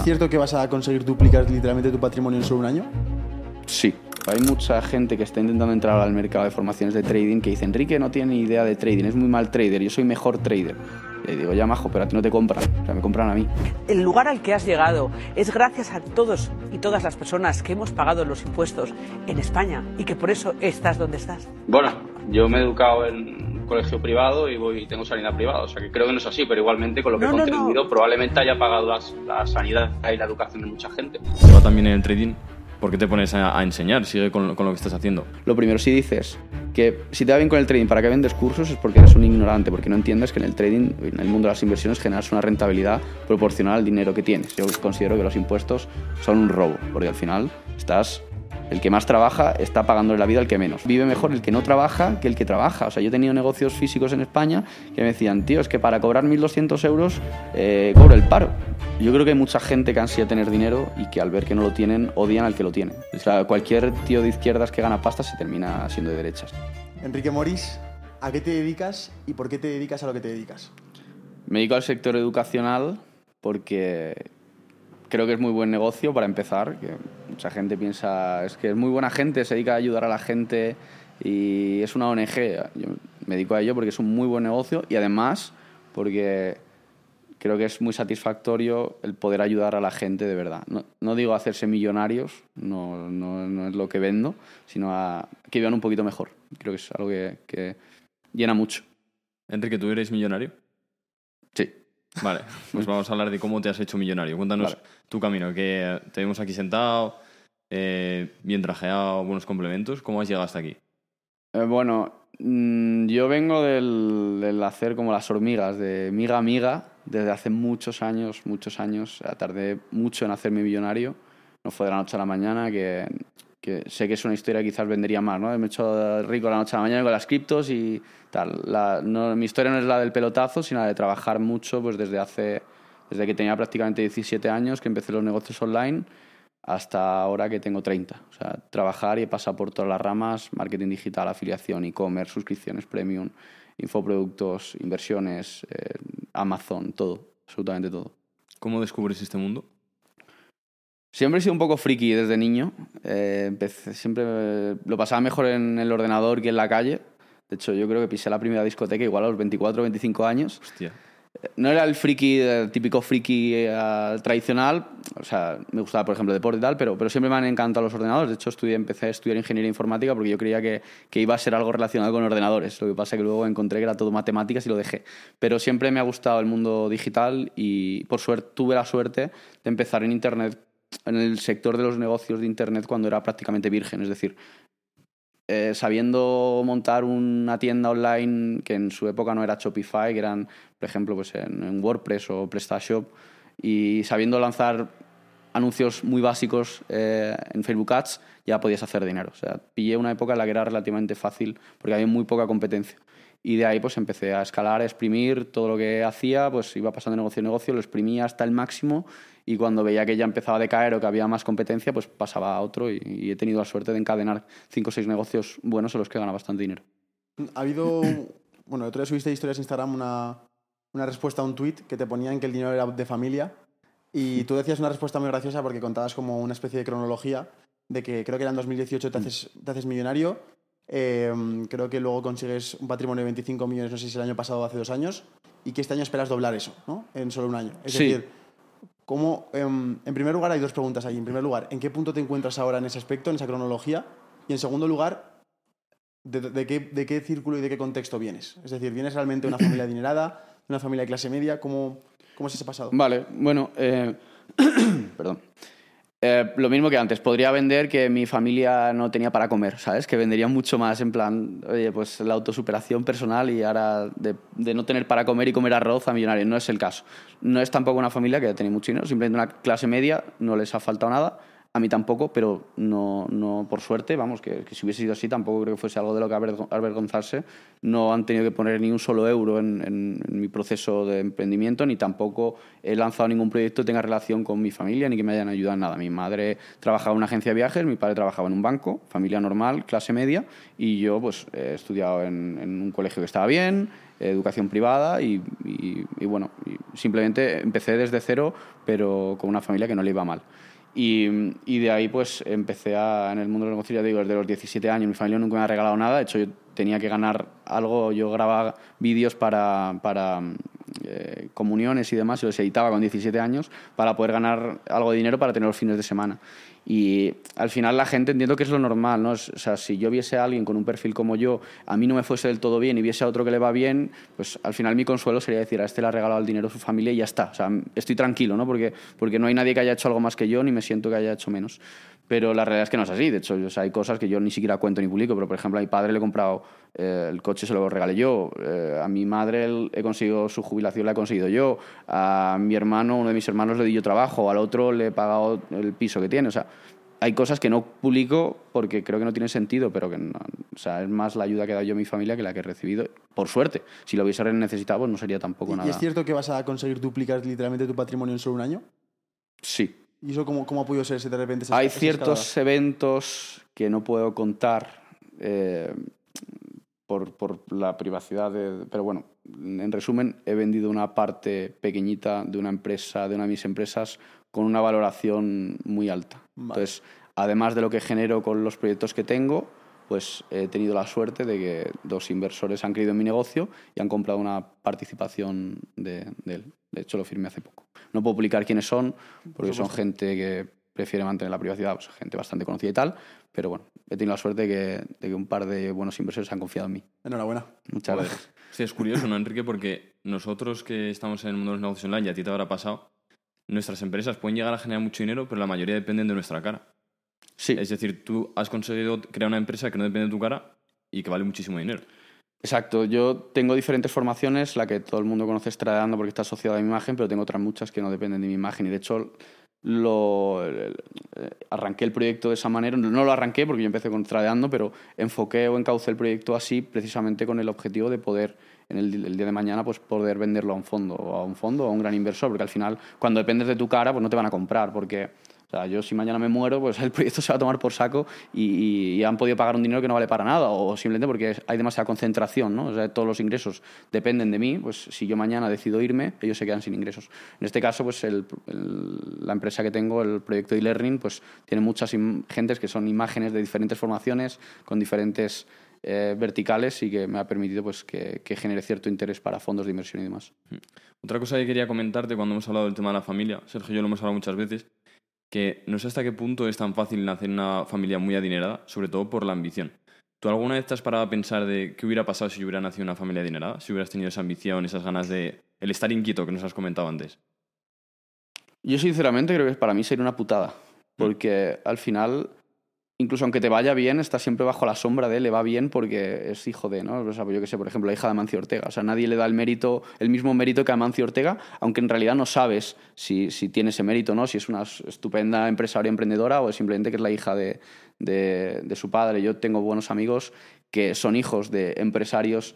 ¿Es cierto que vas a conseguir duplicar literalmente tu patrimonio en solo un año? Sí. Hay mucha gente que está intentando entrar al mercado de formaciones de trading que dice, Enrique no tiene ni idea de trading, es muy mal trader, yo soy mejor trader. Le digo, ya majo, pero a ti no te compran, o sea, me compran a mí. El lugar al que has llegado es gracias a todos y todas las personas que hemos pagado los impuestos en España y que por eso estás donde estás. Bueno, yo me he educado en colegio privado y voy tengo sanidad privada, o sea que creo que no es así, pero igualmente con lo que No, he no, contribuido probablemente haya pagado las- la sanidad y la educación de mucha gente. ¿Te va también en el trading? ¿Por qué te pones a, a enseñar? Sigue con, con lo que estás haciendo. Lo primero, si dices que si te va bien con el trading, ¿para qué vendes cursos? Es porque eres un ignorante, porque no entiendes que en el trading, en el mundo de las inversiones, generas una rentabilidad proporcional al dinero que tienes. Yo considero que los impuestos son un robo, porque al final estás... El que más trabaja está pagándole la vida al que menos. Vive mejor el que no trabaja que el que trabaja. O sea, yo he tenido negocios físicos en España que me decían, tío, es que para cobrar 1.200 euros eh, cobro el paro. Yo creo que hay mucha gente que ansía tener dinero y que al ver que no lo tienen, odian al que lo tiene. O sea, cualquier tío de izquierdas que gana pasta se termina siendo de derechas. Enrique Moris, ¿a qué te dedicas y por qué te dedicas a lo que te dedicas? Me dedico al sector educacional porque creo que es muy buen negocio para empezar. Que mucha gente piensa, es que es muy buena gente, se dedica a ayudar a la gente y es una ONG. Yo me dedico a ello porque es un muy buen negocio y además porque creo que es muy satisfactorio el poder ayudar a la gente de verdad. No, no digo hacerse millonarios, no, no, no es lo que vendo, sino a que vivan un poquito mejor. Creo que es algo que, que llena mucho. Enrique, ¿tú eres millonario? Sí. Vale, pues vamos a hablar de cómo te has hecho millonario. Cuéntanos Vale. Tu camino, que te vemos aquí sentado, eh, bien trajeado, buenos complementos. ¿Cómo has llegado hasta aquí? Eh, bueno, mm, yo vengo del, del hacer como las hormigas, de miga a miga, desde hace muchos años, muchos años. Eh, Tardé mucho en hacerme millonario. No fue de la noche a la mañana, que, que sé que es una historia que quizás vendería más, ¿no? Me he hecho rico de la noche a la mañana con las criptos y tal. La- no- mi historia no es la del pelotazo, sino la de trabajar mucho pues desde hace... Desde que tenía prácticamente 17 años, que empecé los negocios online, hasta ahora que tengo 30. O sea, trabajar y he pasado por todas las ramas, marketing digital, afiliación, e-commerce, suscripciones premium, infoproductos, inversiones, eh, Amazon, todo, absolutamente todo. ¿Cómo descubres este mundo? Siempre he sido un poco friki desde niño. Eh, empecé, siempre eh, lo pasaba mejor en el ordenador que en la calle. De hecho, yo creo que pisé la primera discoteca igual a los 24 o 25 años. Hostia. No era el friki, el típico friki eh, tradicional, o sea, me gustaba, por ejemplo, deporte y tal, pero, pero siempre me han encantado los ordenadores. De hecho, estudié, empecé a estudiar ingeniería informática porque yo creía que, que iba a ser algo relacionado con ordenadores. Lo que pasa es que luego encontré que era todo matemáticas y lo dejé. Pero siempre me ha gustado el mundo digital y, por suerte, tuve la suerte de empezar en Internet, en el sector de los negocios de Internet cuando era prácticamente virgen. Es decir, eh, sabiendo montar una tienda online que en su época no era Shopify, que eran, por ejemplo, pues en, en WordPress o PrestaShop, y sabiendo lanzar anuncios muy básicos eh, en Facebook Ads, ya podías hacer dinero. O sea, pillé una época en la que era relativamente fácil porque había muy poca competencia. Y de ahí pues empecé a escalar, a exprimir todo lo que hacía, pues iba pasando negocio en negocio, lo exprimía hasta el máximo y cuando veía que ya empezaba a decaer o que había más competencia, pues pasaba a otro y, y he tenido la suerte de encadenar cinco o seis negocios buenos en los que gana bastante dinero. Ha habido, bueno, el otro día subiste historias en Instagram una, una respuesta a un tweet que te ponían que el dinero era de familia y tú decías una respuesta muy graciosa porque contabas como una especie de cronología de que creo que era en 2018 te haces, te haces millonario, eh, creo que luego consigues un patrimonio de 25 millones, no sé si el año pasado o hace dos años, y que este año esperas doblar eso, ¿no? En solo un año. Es Sí. decir, ¿cómo, em, en primer lugar hay dos preguntas ahí. En primer lugar, ¿en qué punto te encuentras ahora en ese aspecto, en esa cronología? Y en segundo lugar, ¿De, de qué, ¿De qué círculo y de qué contexto vienes? Es decir, ¿vienes realmente de una familia adinerada, de una familia de clase media? ¿Cómo, cómo es ese pasado? Vale, bueno, eh, perdón. Eh, lo mismo que antes, podría vender que mi familia no tenía para comer, ¿sabes? Que vendería mucho más en plan, oye, pues la autosuperación personal y ahora de, de no tener para comer y comer arroz a millonario. No es el caso. No es tampoco una familia que tiene mucho dinero, simplemente una clase media, no les ha faltado nada. A mí tampoco, pero no, no por suerte, vamos, que, que si hubiese sido así tampoco creo que fuese algo de lo que avergo- avergonzarse. No han tenido que poner ni un solo euro en, mi proceso de emprendimiento, ni tampoco he lanzado ningún proyecto que tenga relación con mi familia, ni que me hayan ayudado en nada. Mi madre trabajaba en una agencia de viajes, mi padre trabajaba en un banco, familia normal, clase media, y yo pues he estudiado en, un colegio que estaba bien, educación privada y, bueno, simplemente empecé desde cero, pero con una familia que no le iba mal. Y, de ahí pues empecé a, en el mundo de los negocios, ya digo, desde los 17 años. Mi familia nunca me ha regalado nada. De hecho, yo tenía que ganar algo. Yo grababa vídeos para, para eh, comuniones y demás y los editaba con 17 años para poder ganar algo de dinero para tener los fines de semana. Y al final la gente entiendo que es lo normal, ¿no? O sea, si yo viese a alguien con un perfil como yo, a mí no me fuese del todo bien y viese a otro que le va bien, pues al final mi consuelo sería decir, a este le ha regalado el dinero a su familia y ya está. O sea, estoy tranquilo, ¿no? Porque, porque no hay nadie que haya hecho algo más que yo ni me siento que haya hecho menos. Pero la realidad es que no es así. De hecho, o sea, hay cosas que yo ni siquiera cuento ni publico. Pero, por ejemplo, a mi padre le he comprado eh, el coche, se lo regalé yo. Eh, a mi madre el- he conseguido su jubilación, la he conseguido yo. A mi hermano, uno de mis hermanos, le di yo trabajo. Al otro le he pagado el piso que tiene. O sea, hay cosas que no publico porque creo que no tienen sentido, pero que no- o sea, es más la ayuda que he dado yo a mi familia que la que he recibido. Por suerte. Si lo hubiese necesitado, pues no sería tampoco ¿Y- nada. ¿Y es cierto que vas a conseguir duplicar literalmente tu patrimonio en solo un año? Sí. ¿Y eso cómo, cómo ha podido ser ese de repente? esa- Hay esa ciertos escalada? eventos que no puedo contar eh, por, por la privacidad, de- pero bueno, en resumen, he vendido una parte pequeñita de una empresa, de una de mis empresas, con una valoración muy alta. Vale. Entonces, además de lo que genero con los proyectos que tengo, pues he tenido la suerte de que dos inversores han creído en mi negocio y han comprado una participación de, de él. De hecho, lo firmé hace poco. No puedo publicar quiénes son, porque son gente que prefiere mantener la privacidad, pues, gente bastante conocida y tal. Pero bueno, he tenido la suerte de que, de que un par de buenos inversores han confiado en mí. Enhorabuena. Muchas Joder. gracias. Sí, es curioso, ¿no, Enrique? Porque nosotros que estamos en el mundo de los negocios online, y a ti te habrá pasado, nuestras empresas pueden llegar a generar mucho dinero, pero la mayoría dependen de nuestra cara. Sí, Es decir, tú has conseguido crear una empresa que no depende de tu cara y que vale muchísimo dinero. exacto. Yo tengo diferentes formaciones, la que todo el mundo conoce es Tradeando porque está asociada a mi imagen, pero tengo otras muchas que no dependen de mi imagen. Y de hecho, lo, eh, arranqué el proyecto de esa manera. No lo arranqué porque yo empecé con Tradeando, pero enfoqué o encaucé el proyecto así precisamente con el objetivo de poder en el, el día de mañana pues poder venderlo a un fondo o a un fondo o a un gran inversor porque al final cuando dependes de tu cara pues no te van a comprar porque o sea, yo si mañana me muero, pues el proyecto se va a tomar por saco y, han podido pagar un dinero que no vale para nada o simplemente porque hay demasiada concentración, ¿no? O sea, todos los ingresos dependen de mí, pues si yo mañana decido irme, ellos se quedan sin ingresos. En este caso, pues el- la empresa que tengo, el proyecto e-learning, pues tiene muchas gentes que son imágenes de diferentes formaciones, con diferentes eh, verticales y que me ha permitido pues que, que genere cierto interés para fondos de inversión y demás. Otra cosa que quería comentarte cuando hemos hablado del tema de la familia, Sergio y yo lo hemos hablado muchas veces, que no sé hasta qué punto es tan fácil nacer en una familia muy adinerada, sobre todo por la ambición. ¿Tú alguna vez te has parado a pensar de qué hubiera pasado si yo hubiera nacido en una familia adinerada? Si hubieras tenido esa ambición, esas ganas de... el estar inquieto que nos has comentado antes. Yo sinceramente creo que para mí sería una putada, porque al final, incluso aunque te vaya bien, está siempre bajo la sombra de le va bien porque es hijo de, ¿no? Pues yo qué sé, por ejemplo, la hija de Amancio Ortega. O sea, nadie le da el mérito, el mismo mérito que a Amancio Ortega, aunque en realidad no sabes si, si tiene ese mérito, ¿no? Si es una estupenda empresaria emprendedora o simplemente que es la hija de, de, de su padre. Yo tengo buenos amigos que son hijos de empresarios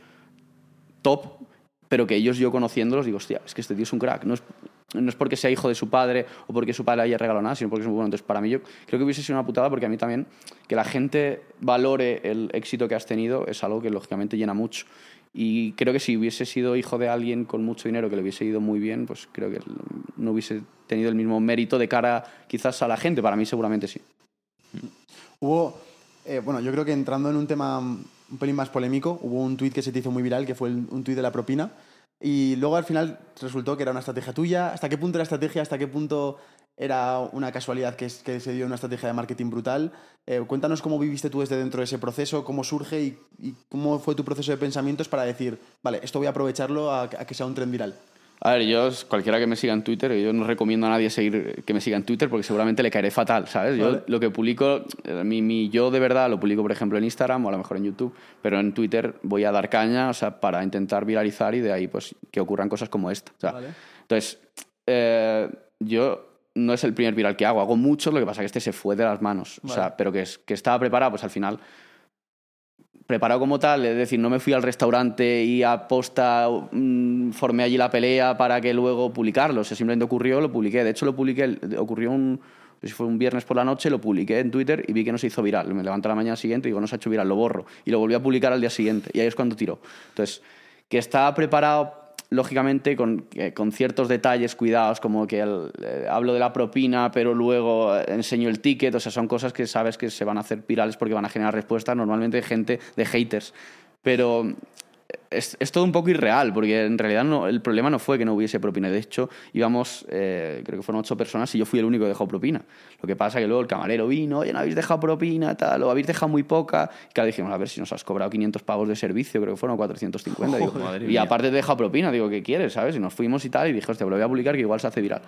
top, pero que ellos yo conociéndolos digo, hostia, es que este tío es un crack. No es, no es porque sea hijo de su padre o porque su padre haya regalado nada, sino porque es muy bueno. Entonces, para mí, yo creo que hubiese sido una putada porque a mí también que la gente valore el éxito que has tenido es algo que lógicamente llena mucho. Y creo que si hubiese sido hijo de alguien con mucho dinero que le hubiese ido muy bien, pues creo que no hubiese tenido el mismo mérito de cara quizás a la gente. Para mí seguramente sí. Hubo, eh, bueno, yo creo que entrando en un tema un pelín más polémico, hubo un tuit que se te hizo muy viral, que fue un tuit de la propina, y luego al final resultó que era una estrategia tuya. ¿Hasta qué punto era estrategia? ¿Hasta qué punto era una casualidad que, se dio una estrategia de marketing brutal? Eh, cuéntanos cómo viviste tú desde dentro de ese proceso, cómo surge y, y cómo fue tu proceso de pensamientos para decir, vale, esto voy a aprovecharlo a, a que sea un tren viral. A ver, yo, cualquiera que me siga en Twitter, yo no recomiendo a nadie seguir que me siga en Twitter porque seguramente le caeré fatal, ¿sabes? Yo Vale. lo que publico, eh, mi, mi yo de verdad lo publico, por ejemplo, en Instagram o a lo mejor en YouTube, pero en Twitter voy a dar caña, o sea, para intentar viralizar y de ahí, pues, que ocurran cosas como esta. o sea, Vale. Entonces, eh, yo no es el primer viral que hago. Hago muchos, lo que pasa es que este se fue de las manos. O sea, Vale. pero que, es- que estaba preparado, pues al final. Preparado como tal, es decir, no me fui al restaurante y a posta mm, formé allí la pelea para que luego publicarlo. O sea, simplemente ocurrió, lo publiqué. De hecho, lo publiqué, ocurrió un. si fue un viernes por la noche, lo publiqué en Twitter y vi que no se hizo viral. Me levanto la mañana siguiente y digo, no se ha hecho viral, lo borro. Y lo volví a publicar al día siguiente. Y ahí es cuando tiró. Entonces, que estaba preparado lógicamente con, eh, con ciertos detalles cuidados, como que el- eh, hablo de la propina, pero luego enseño el ticket, o sea, son cosas que sabes que se van a hacer virales porque van a generar respuestas normalmente de gente, de haters. Pero es, es todo un poco irreal, porque en realidad no, el problema no fue que no hubiese propina. De hecho, íbamos, eh, creo que fueron ocho personas y yo fui el único que dejó propina. Lo que pasa que luego el camarero vino, oye, no habéis dejado propina, tal, o habéis dejado muy poca. Y claro, dijimos, a ver si nos has cobrado 500 pagos de servicio, creo que fueron 450. digo, y mía. aparte te he dejado propina, digo, ¿qué quieres? ¿Sabes? Y nos fuimos y tal, y dije, hostia, pues lo voy a publicar que igual se hace viral.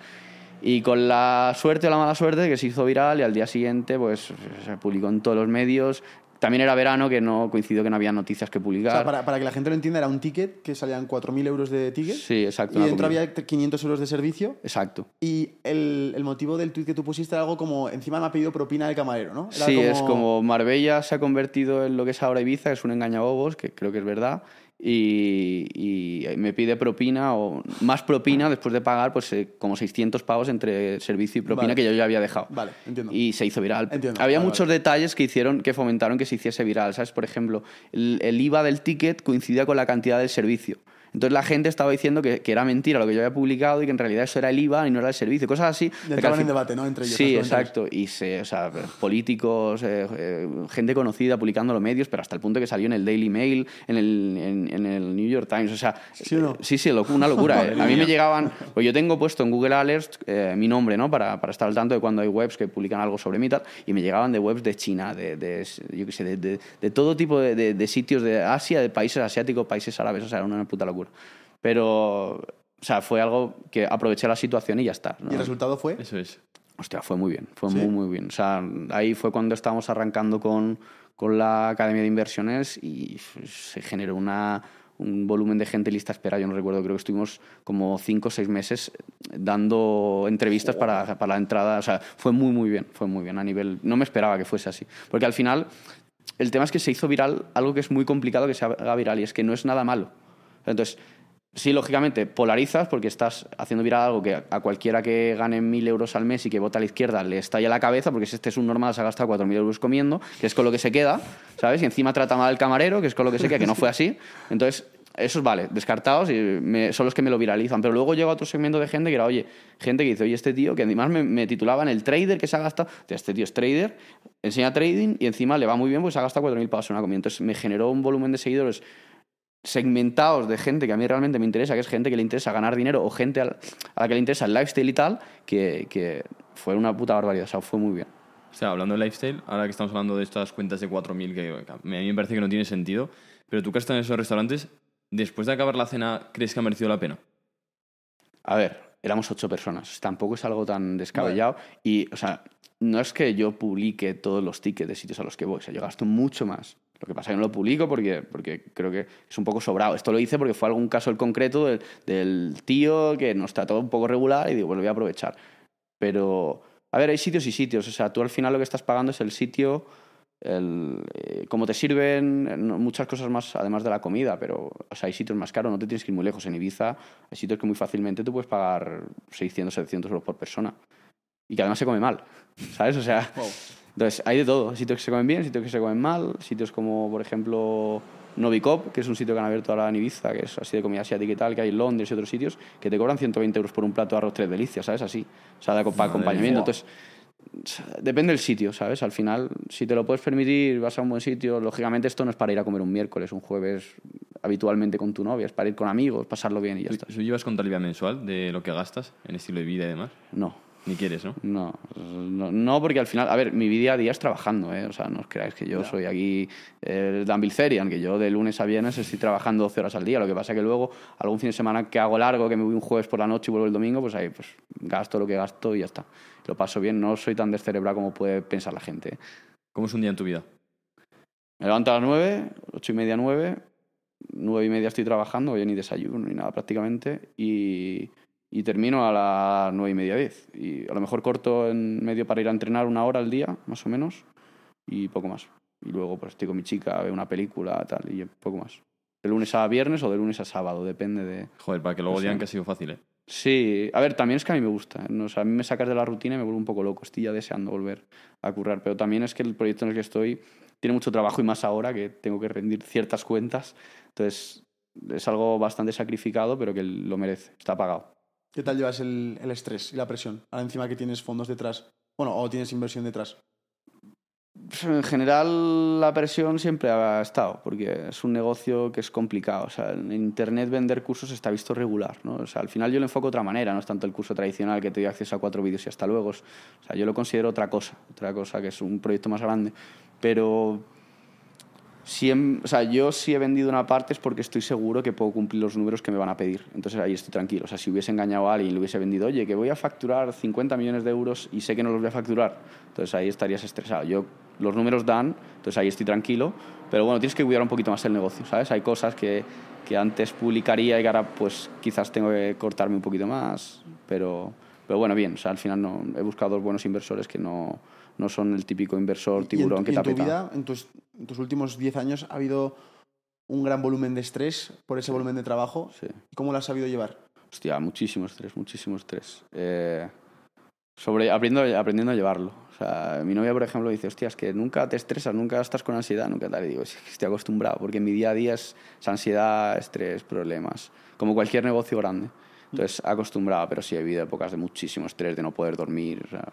Y con la suerte o la mala suerte que se hizo viral y al día siguiente pues se publicó en todos los medios. También era verano, que no coincidió que no había noticias que O publicar. sea, para, para que la gente lo entienda, era un ticket que salían 4.000 euros de ticket. Sí, exacto, Y dentro comida. había 500 euros de servicio. Exacto. Y el, el motivo del tuit que tú pusiste era algo como, encima me ha pedido propina del camarero, ¿no? Era Sí, es como Marbella se ha convertido en lo que es ahora Ibiza, que es un engañabobos, que creo que es verdad, y, y me pide propina o más propina después de pagar pues eh, como 600 pavos entre servicio y propina Vale. que yo ya había dejado. Vale, entiendo. Y se hizo viral. Entiendo, Había vale, muchos detalles que hicieron, que fomentaron que se hiciese viral, ¿sabes? Por ejemplo, el, el IVA del ticket coincidía con la cantidad del servicio. Entonces la gente estaba diciendo que, que era mentira lo que yo había publicado y que en realidad eso era el IVA y no era el servicio. Cosas así. Entraban en debate, ¿no? Entre ellos, Sí, exacto. Y se, o sea, políticos, eh, eh, gente conocida publicando los medios, pero hasta el punto que salió en el Daily Mail, en el, en, en el New York Times. O sea, ¿Sí o no? eh, sí, sí, una locura. eh. A mí me llegaban, pues yo tengo puesto en Google Alerts mi nombre, ¿no? Para, para estar al tanto de cuando hay webs que publican algo sobre mí y tal, y me llegaban de webs de China, de, de yo qué sé, de, de- de todo tipo de sitios de Asia, de países asiáticos, países árabes, o sea, era una puta locura. Pero, o sea, fue algo que aproveché la situación y ya está. ¿no? Y el resultado fue... Eso es. Hostia, fue muy bien, fue ¿Sí? muy, muy bien. O sea, ahí fue cuando estábamos arrancando con, con la Academia de Inversiones y se generó una, un volumen de gente lista a espera. Yo no recuerdo, creo que estuvimos como cinco o seis meses dando entrevistas para, para la entrada. O sea, fue muy, muy bien, fue muy bien a nivel... No me esperaba que fuese así. Porque al final, el tema es que se hizo viral algo que es muy complicado que se haga viral y es que no es nada malo. Entonces, Sí, lógicamente, polarizas porque estás haciendo viral algo que a cualquiera que gane mil euros al mes y que vota a la izquierda le estalla la cabeza porque si este es un normal se ha gastado cuatro mil euros comiendo, que es con lo que se queda, ¿sabes? Y encima trata mal al camarero, que es con lo que se queda, que no fue así. Entonces, esos vale, descartados y son los que me lo viralizan. Pero luego llega otro segmento de gente que era, oye, gente que dice, oye, este tío, que además me, titulaban el trader que se ha gastado, este tío es trader, enseña trading y encima le va muy bien porque se ha gastado cuatro mil pavos en una comida. Entonces me generó un volumen de seguidores segmentados de gente que a mí realmente me interesa, que es gente que le interesa ganar dinero o gente a la que le interesa el lifestyle y tal, que, que fue una puta barbaridad, o sea, fue muy bien. O sea, hablando de lifestyle, ahora que estamos hablando de estas cuentas de 4.000, que que a mí me parece que no tiene sentido, pero tú que has estado en esos restaurantes, después de acabar la cena, ¿crees que ha merecido la pena? A ver, éramos ocho personas, tampoco es algo tan descabellado y, o sea, no es que yo publique todos los tickets de sitios a los que voy, o sea, yo gasto mucho más. Lo que pasa es que no lo publico porque, porque creo que es un poco sobrado. Esto lo hice porque fue algún caso el concreto del, del tío que nos trató un poco regular y digo, pues lo voy a aprovechar. Pero, a ver, hay sitios y sitios. O sea, tú al final lo que estás pagando es el sitio, el, eh, cómo te sirven, muchas cosas más además de la comida, pero o sea, hay sitios más caros, no te tienes que ir muy lejos. En Ibiza hay sitios que muy fácilmente tú puedes pagar 600, 700 euros por persona. Y que además se come mal, ¿sabes? O sea, Wow. Entonces hay de todo. Sitios que se comen bien, sitios que se comen mal, sitios como, por ejemplo, Novikop, que es un sitio que han abierto ahora en Ibiza, que es así de comida asiática y tal, que hay en Londres y otros sitios, que te cobran 120 euros por un plato de arroz tres delicias, ¿sabes? Así. O sea, de, para Madre acompañamiento. Entonces, depende del sitio, ¿sabes? Al final, si te lo puedes permitir, vas a un buen sitio. Lógicamente, esto no es para ir a comer un miércoles, un jueves, habitualmente con tu novia, es para ir con amigos, pasarlo bien y ya está. ¿Tú llevas contabilidad mensual de lo que gastas en estilo de vida y demás? No. Ni quieres, ¿no? No, no, no, porque al final, a ver, mi día a día es trabajando, ¿eh? O sea, no os creáis que yo soy aquí el Dan Bilzerian, que yo de lunes a viernes estoy trabajando 12 horas al día. Lo que pasa que luego, algún fin de semana que hago largo, que me voy un jueves por la noche y vuelvo el domingo, pues ahí pues gasto lo que gasto y ya está. Lo paso bien, no soy tan descerebrado como puede pensar la gente. ¿eh? ¿Cómo es un día en tu vida? Me levanto a las 9, 8 y media, 9, 9 y media estoy trabajando, hoy ni desayuno ni nada prácticamente, y y termino a las nueve y media, diez. Y a lo mejor corto en medio para ir a entrenar una hora al día, más o menos, y poco más. Y luego pues estoy con mi chica, veo una película, tal, y poco más. De lunes a viernes o de lunes a sábado, depende de... Joder, para que luego No sé. digan que ha sido fácil, ¿eh? Sí, a ver, también es que a mí me gusta. ¿eh? No, o sea, a mí me sacas de la rutina y me vuelvo un poco loco. Estoy ya deseando volver a currar. Pero también es que el proyecto en el que estoy tiene mucho trabajo y más ahora que tengo que rendir ciertas cuentas. Entonces, es algo bastante sacrificado, pero que lo merece. Está pagado. ¿Qué tal llevas el, el estrés y la presión? Ahora encima que tienes fondos detrás. Bueno, o tienes inversión detrás. En general, la presión siempre ha estado, porque es un negocio que es complicado. O sea, en Internet vender cursos está visto regular. ¿no? O sea, al final yo lo enfoco de otra manera, no es tanto el curso tradicional que te doy acceso a cuatro vídeos y hasta luego. O sea, yo lo considero otra cosa, otra cosa que es un proyecto más grande. Pero siem- o sea, yo si he vendido una parte es porque estoy seguro que puedo cumplir los números que me van a pedir. Entonces ahí estoy tranquilo. O sea, si hubiese engañado a alguien y le hubiese vendido, oye, que voy a facturar 50 millones de euros y sé que no los voy a facturar, entonces ahí estarías estresado. Yo, los números dan, entonces ahí estoy tranquilo. Pero bueno, tienes que cuidar un poquito más el negocio, ¿sabes? Hay cosas que, que antes publicaría y que ahora pues quizás tengo que cortarme un poquito más. Pero, pero bueno, bien. O sea, al final no, he buscado buenos inversores que no, no son el típico inversor tiburón que te en tu apeta. vida, en tus, en tus últimos 10 años, ha habido un gran volumen de estrés por ese volumen de trabajo. Sí. ¿Cómo lo has sabido llevar? Hostia, muchísimo estrés, muchísimo estrés. Eh, sobre, aprendiendo, aprendiendo a llevarlo. O sea, mi novia, por ejemplo, dice, hostia, es que nunca te estresas, nunca estás con ansiedad, nunca tal. Y digo, "Es que estoy acostumbrado, porque en mi día a día es, es ansiedad, estrés, problemas. Como cualquier negocio grande. Entonces, acostumbrado, pero sí he vivido épocas de muchísimo estrés, de no poder dormir. o sea,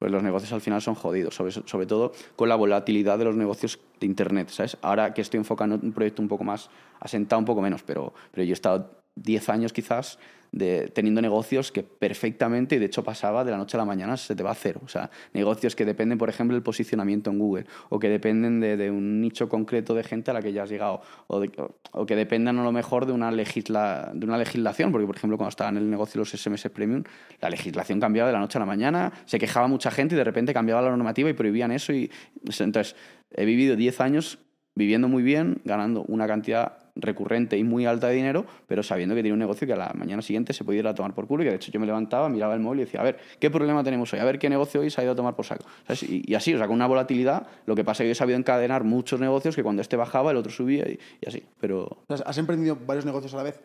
pues los negocios al final son jodidos, sobre, sobre todo con la volatilidad de los negocios de Internet, ¿sabes? Ahora que estoy enfocando en un proyecto un poco más asentado, un poco menos, pero, pero yo he estado 10 años quizás de, teniendo negocios que perfectamente, y de hecho pasaba de la noche a la mañana, se te va a cero. O sea, negocios que dependen, por ejemplo, del posicionamiento en Google, o que dependen de, de un nicho concreto de gente a la que ya has llegado, o, que dependan a lo mejor de una, legisla, de una legislación, porque por ejemplo cuando estaba en el negocio los SMS Premium, la legislación cambiaba de la noche a la mañana, se quejaba mucha gente y de repente cambiaba la normativa y prohibían eso. Y, entonces, he vivido 10 años viviendo muy bien, ganando una cantidad recurrente y muy alta de dinero, pero sabiendo que tenía un negocio que a la mañana siguiente se podía ir a tomar por culo y que de hecho yo me levantaba, miraba el móvil y decía, a ver, ¿qué problema tenemos hoy? A ver qué negocio hoy se ha ido a tomar por saco. ¿Sabes? Y, y así, o sea, con una volatilidad, lo que pasa es que yo he sabido encadenar muchos negocios que cuando este bajaba, el otro subía y, y así. Pero ¿Has emprendido varios negocios a la vez?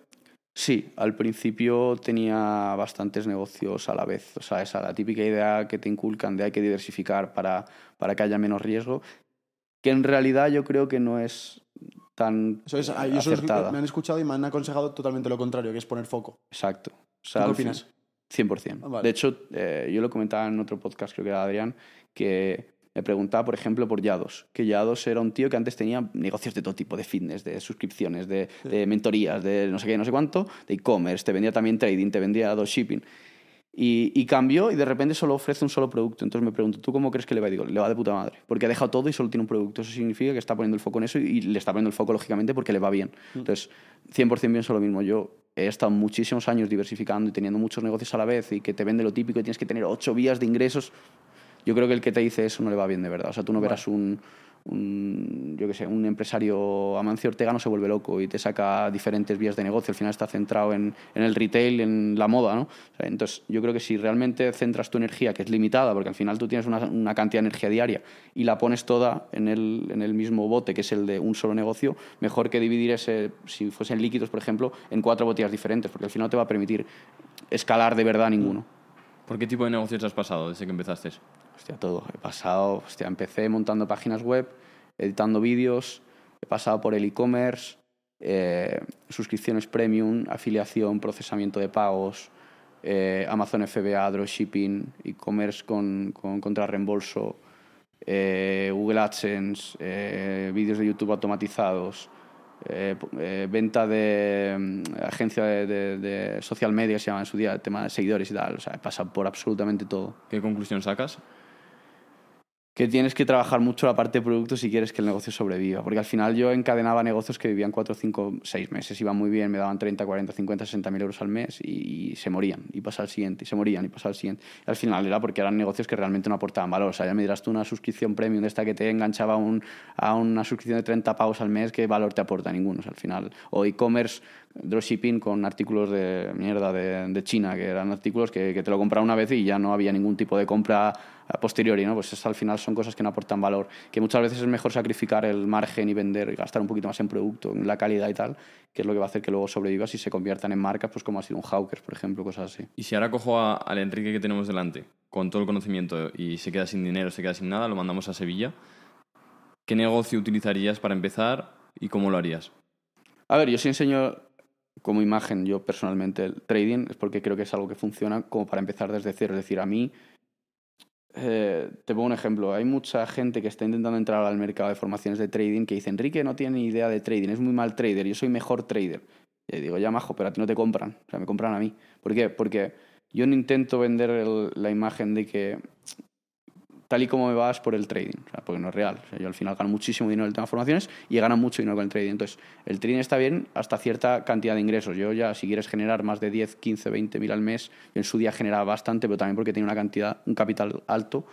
Sí, al principio tenía bastantes negocios a la vez. O sea, esa la típica idea que te inculcan de hay que diversificar para, para que haya menos riesgo, que en realidad yo creo que no es tan Eso es, eso me han escuchado y me han aconsejado totalmente lo contrario, que es poner foco. Exacto. O ¿Tú sea, qué opinas? 100%. Ah, vale. De hecho, eh, yo lo comentaba en otro podcast, creo que era Adrián, que me preguntaba, por ejemplo, por Yados. Que Yados era un tío que antes tenía negocios de todo tipo, de fitness, de suscripciones, de, de mentorías, de no sé qué, no sé cuánto, de e-commerce, te vendía también trading, te vendía shipping. Y, y cambió y de repente solo ofrece un solo producto. Entonces me pregunto, ¿tú cómo crees que le va? Digo, le va de puta madre. Porque ha dejado todo y solo tiene un producto. Eso significa que está poniendo el foco en eso y le está poniendo el foco, lógicamente, porque le va bien. Entonces, 100% pienso lo mismo. Yo he estado muchísimos años diversificando y teniendo muchos negocios a la vez y que te vende lo típico y tienes que tener ocho vías de ingresos. Yo creo que el que te dice eso no le va bien de verdad. O sea, tú no verás un, un, yo qué sé, un empresario, Amancio Ortega no se vuelve loco y te saca diferentes vías de negocio. Al final está centrado en, en el retail, en la moda, ¿no? O sea, entonces, yo creo que si realmente centras tu energía, que es limitada, porque al final tú tienes una, una cantidad de energía diaria y la pones toda en el, en el mismo bote, que es el de un solo negocio, mejor que dividir ese, si fuesen líquidos, por ejemplo, en cuatro botellas diferentes, porque al final no te va a permitir escalar de verdad ninguno. ¿Por qué tipo de negocios has pasado desde que empezaste? Hostia, todo. He pasado, hostia, empecé montando páginas web, editando vídeos, he pasado por el e-commerce, eh, suscripciones premium, afiliación, procesamiento de pagos, eh, Amazon FBA, dropshipping, e-commerce con, con contrarreembolso, eh, Google AdSense, eh, vídeos de YouTube automatizados, eh, eh, venta de mm, agencia de, de- de social media, se llama en su día, tema de seguidores y tal. O sea, he pasado por absolutamente todo. ¿Qué conclusión sacas? Que tienes que trabajar mucho la parte de producto si quieres que el negocio sobreviva. Porque al final yo encadenaba negocios que vivían 4, 5, 6 meses. Iban muy bien, me daban 30, 40, 50, 60 mil euros al mes y, se morían. Y pasaba al siguiente, y se morían, y pasaba al siguiente. Y al final era porque eran negocios que realmente no aportaban valor. O sea, ya me dirás tú una suscripción premium de esta que te enganchaba a una suscripción de 30 pavos al mes, ¿qué valor te aporta? Ninguno. O al final. O e-commerce dropshipping con artículos de mierda de, de China, que eran artículos que, que, te lo compraba una vez y ya no había ningún tipo de compra a posteriori, ¿no? Pues al final son cosas que no aportan valor, que muchas veces es mejor sacrificar el margen y vender y gastar un poquito más en producto, en la calidad y tal, que es lo que va a hacer que luego sobrevivas y se conviertan en marcas, pues como ha sido un Hawkers, por ejemplo, cosas así. Y si ahora cojo a, al Enrique que tenemos delante, con todo el conocimiento y se queda sin dinero, se queda sin nada, lo mandamos a Sevilla, ¿qué negocio utilizarías para empezar y cómo lo harías? A ver, yo sí enseño como imagen, yo personalmente, el trading es porque creo que es algo que funciona como para empezar desde cero. Es decir, a mí, eh, te pongo un ejemplo, hay mucha gente que está intentando entrar al mercado de formaciones de trading que dice, Enrique no tiene ni idea de trading, es muy mal trader, yo soy mejor trader. Y digo, ya majo, pero a ti no te compran, o sea, me compran a mí. ¿Por qué? Porque yo no intento vender la imagen de que tal y como me vas por el trading, porque no es real. yo al final gano muchísimo dinero en el tema de formaciones y he ganado mucho dinero con el trading. Entonces, el trading está bien hasta cierta cantidad de ingresos. Yo ya, si quieres generar más de 10, 15, 20 mil al mes, yo en su día generaba bastante, pero también porque tiene una cantidad, un capital alto,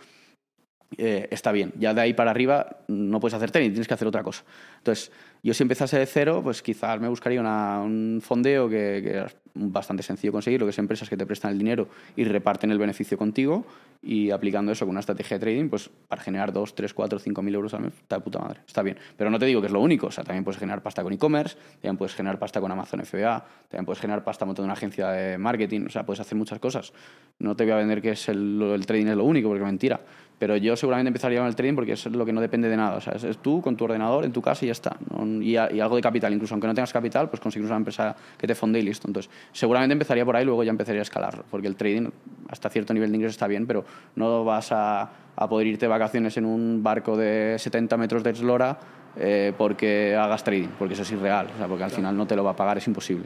eh, está bien. Ya de ahí para arriba no puedes hacer trading, tienes que hacer otra cosa. Entonces, yo si empezase de cero, pues quizás me buscaría un fondeo que, bastante sencillo conseguir, lo que es empresas que te prestan el dinero y reparten el beneficio contigo y aplicando eso con una estrategia de trading, pues para generar 2, 3, 4, 5 mil euros al mes, está de puta madre, está bien. Pero no te digo que es lo único, o sea, también puedes generar pasta con e-commerce, también puedes generar pasta con Amazon FBA, también puedes generar pasta montando una agencia de marketing, o sea, puedes hacer muchas cosas. No te voy a vender que es el, el trading es lo único, porque mentira. Pero yo seguramente empezaría con el trading porque es lo que no depende de nada. O sea, es, tú con tu ordenador en tu casa y ya está. Y, algo de capital, incluso aunque no tengas capital, pues conseguir una empresa que te fonde y listo. Entonces, seguramente empezaría por ahí, luego ya empezaría a escalar. Porque el trading, hasta cierto nivel de ingresos está bien, pero no vas a, a poder irte de vacaciones en un barco de 70 metros de eslora eh, porque hagas trading, porque eso es irreal. O sea, porque al final no te lo va a pagar, es imposible.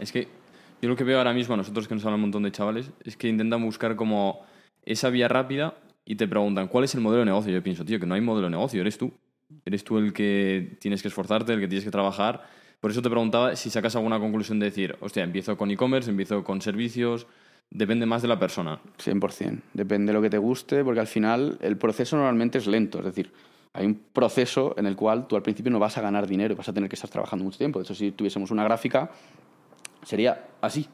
Es que yo lo que veo ahora mismo, a nosotros que nos hablan un montón de chavales, es que intentan buscar como esa vía rápida y te preguntan, ¿cuál es el modelo de negocio? Yo pienso, tío, que no hay modelo de negocio, eres tú. Eres tú el que tienes que esforzarte, el que tienes que trabajar. Por eso te preguntaba si sacas alguna conclusión de decir, hostia, empiezo con e-commerce, empiezo con servicios, depende más de la persona. 100%, depende de lo que te guste, porque al final el proceso normalmente es lento, es decir, hay un proceso en el cual tú al principio no vas a ganar dinero, vas a tener que estar trabajando mucho tiempo. De hecho, si tuviésemos una gráfica, sería así.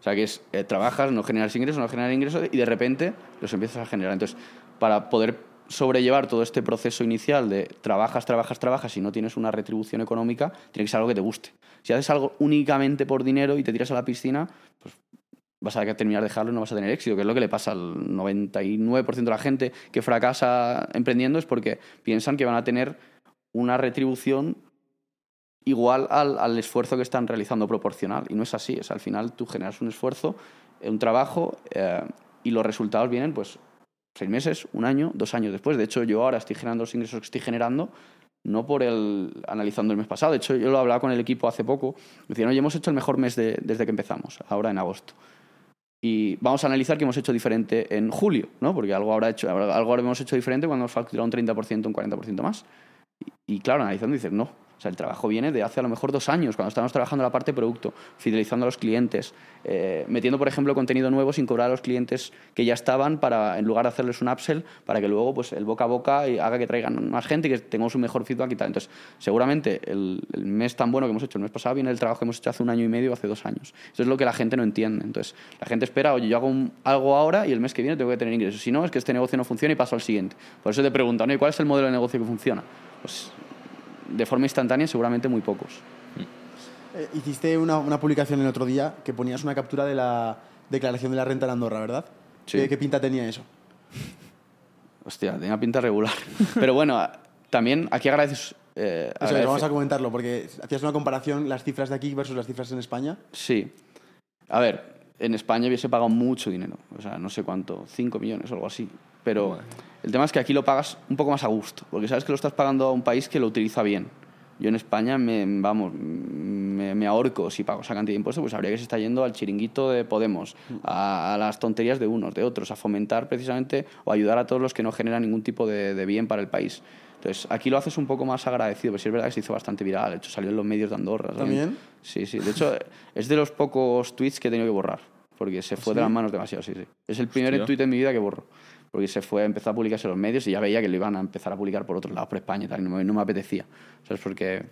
O sea, que es, eh, trabajas, no generas ingresos, no generas ingresos y de repente los empiezas a generar. Entonces, para poder sobrellevar todo este proceso inicial de trabajas, trabajas, trabajas y no tienes una retribución económica, tiene que ser algo que te guste. Si haces algo únicamente por dinero y te tiras a la piscina, pues vas a terminar de dejarlo y no vas a tener éxito, que es lo que le pasa al 99% de la gente que fracasa emprendiendo, es porque piensan que van a tener una retribución igual al, al esfuerzo que están realizando proporcional. Y no es así, es al final tú generas un esfuerzo, un trabajo eh, y los resultados vienen pues seis meses, un año, dos años después. De hecho, yo ahora estoy generando los ingresos que estoy generando no por el analizando el mes pasado. De hecho, yo lo hablaba con el equipo hace poco. Decían, oye, hemos hecho el mejor mes desde que empezamos, ahora en agosto. Y vamos a analizar qué hemos hecho diferente en julio, ¿no? Porque algo habrá hecho, algo hemos hecho diferente cuando hemos facturado un 30%, un 40% más. Y, y claro, analizando dices, no, o sea, el trabajo viene de hace a lo mejor dos años, cuando estábamos trabajando la parte producto, fidelizando a los clientes, eh, metiendo, por ejemplo, contenido nuevo sin cobrar a los clientes que ya estaban, para, en lugar de hacerles un upsell, para que luego pues, el boca a boca haga que traigan más gente y que tengamos un mejor feedback y tal. Entonces, seguramente el, mes tan bueno que hemos hecho el mes pasado viene el trabajo que hemos hecho hace un año y medio, hace dos años. Eso es lo que la gente no entiende. Entonces, la gente espera, oye, yo hago algo ahora y el mes que viene tengo que tener ingresos. Si no, es que este negocio no funciona y paso al siguiente. Por eso te preguntan, ¿cuál es el modelo de negocio que funciona? Pues de forma instantánea seguramente muy pocos. Eh, hiciste una, una, publicación el otro día que ponías una captura de la declaración de la renta en Andorra, ¿verdad? Sí. ¿Qué, pinta tenía eso? Hostia, tenía pinta regular. Pero bueno, también aquí agradeces... Eh, eso, vamos a comentarlo, porque hacías una comparación, las cifras de aquí versus las cifras en España. Sí. A ver, en España hubiese pagado mucho dinero. O sea, no sé cuánto, 5 millones o algo así. Pero el tema es que aquí lo pagas un poco más a gusto, porque sabes que lo estás pagando a un país que lo utiliza bien. Yo en España me, vamos, me ahorco si pago esa cantidad de impuestos, pues habría que se está yendo al chiringuito de Podemos, a, a las tonterías de unos, de otros, a fomentar precisamente o ayudar a todos los que no generan ningún tipo de, de bien para el país. Entonces, aquí lo haces un poco más agradecido, pero sí es verdad que se hizo bastante viral. De hecho, salió en los medios de Andorra. ¿También? Sí, sí. De hecho, es de los pocos tweets que he tenido que borrar, porque se fue de ¿Sí? las manos demasiado, sí, sí. Es el primer Hostia. tweet en mi vida que borro, porque se fue, empezó a publicarse en los medios y ya veía que lo iban a empezar a publicar por otros lados, por España y tal, y no me, no me apetecía. ¿Sabes? Porque...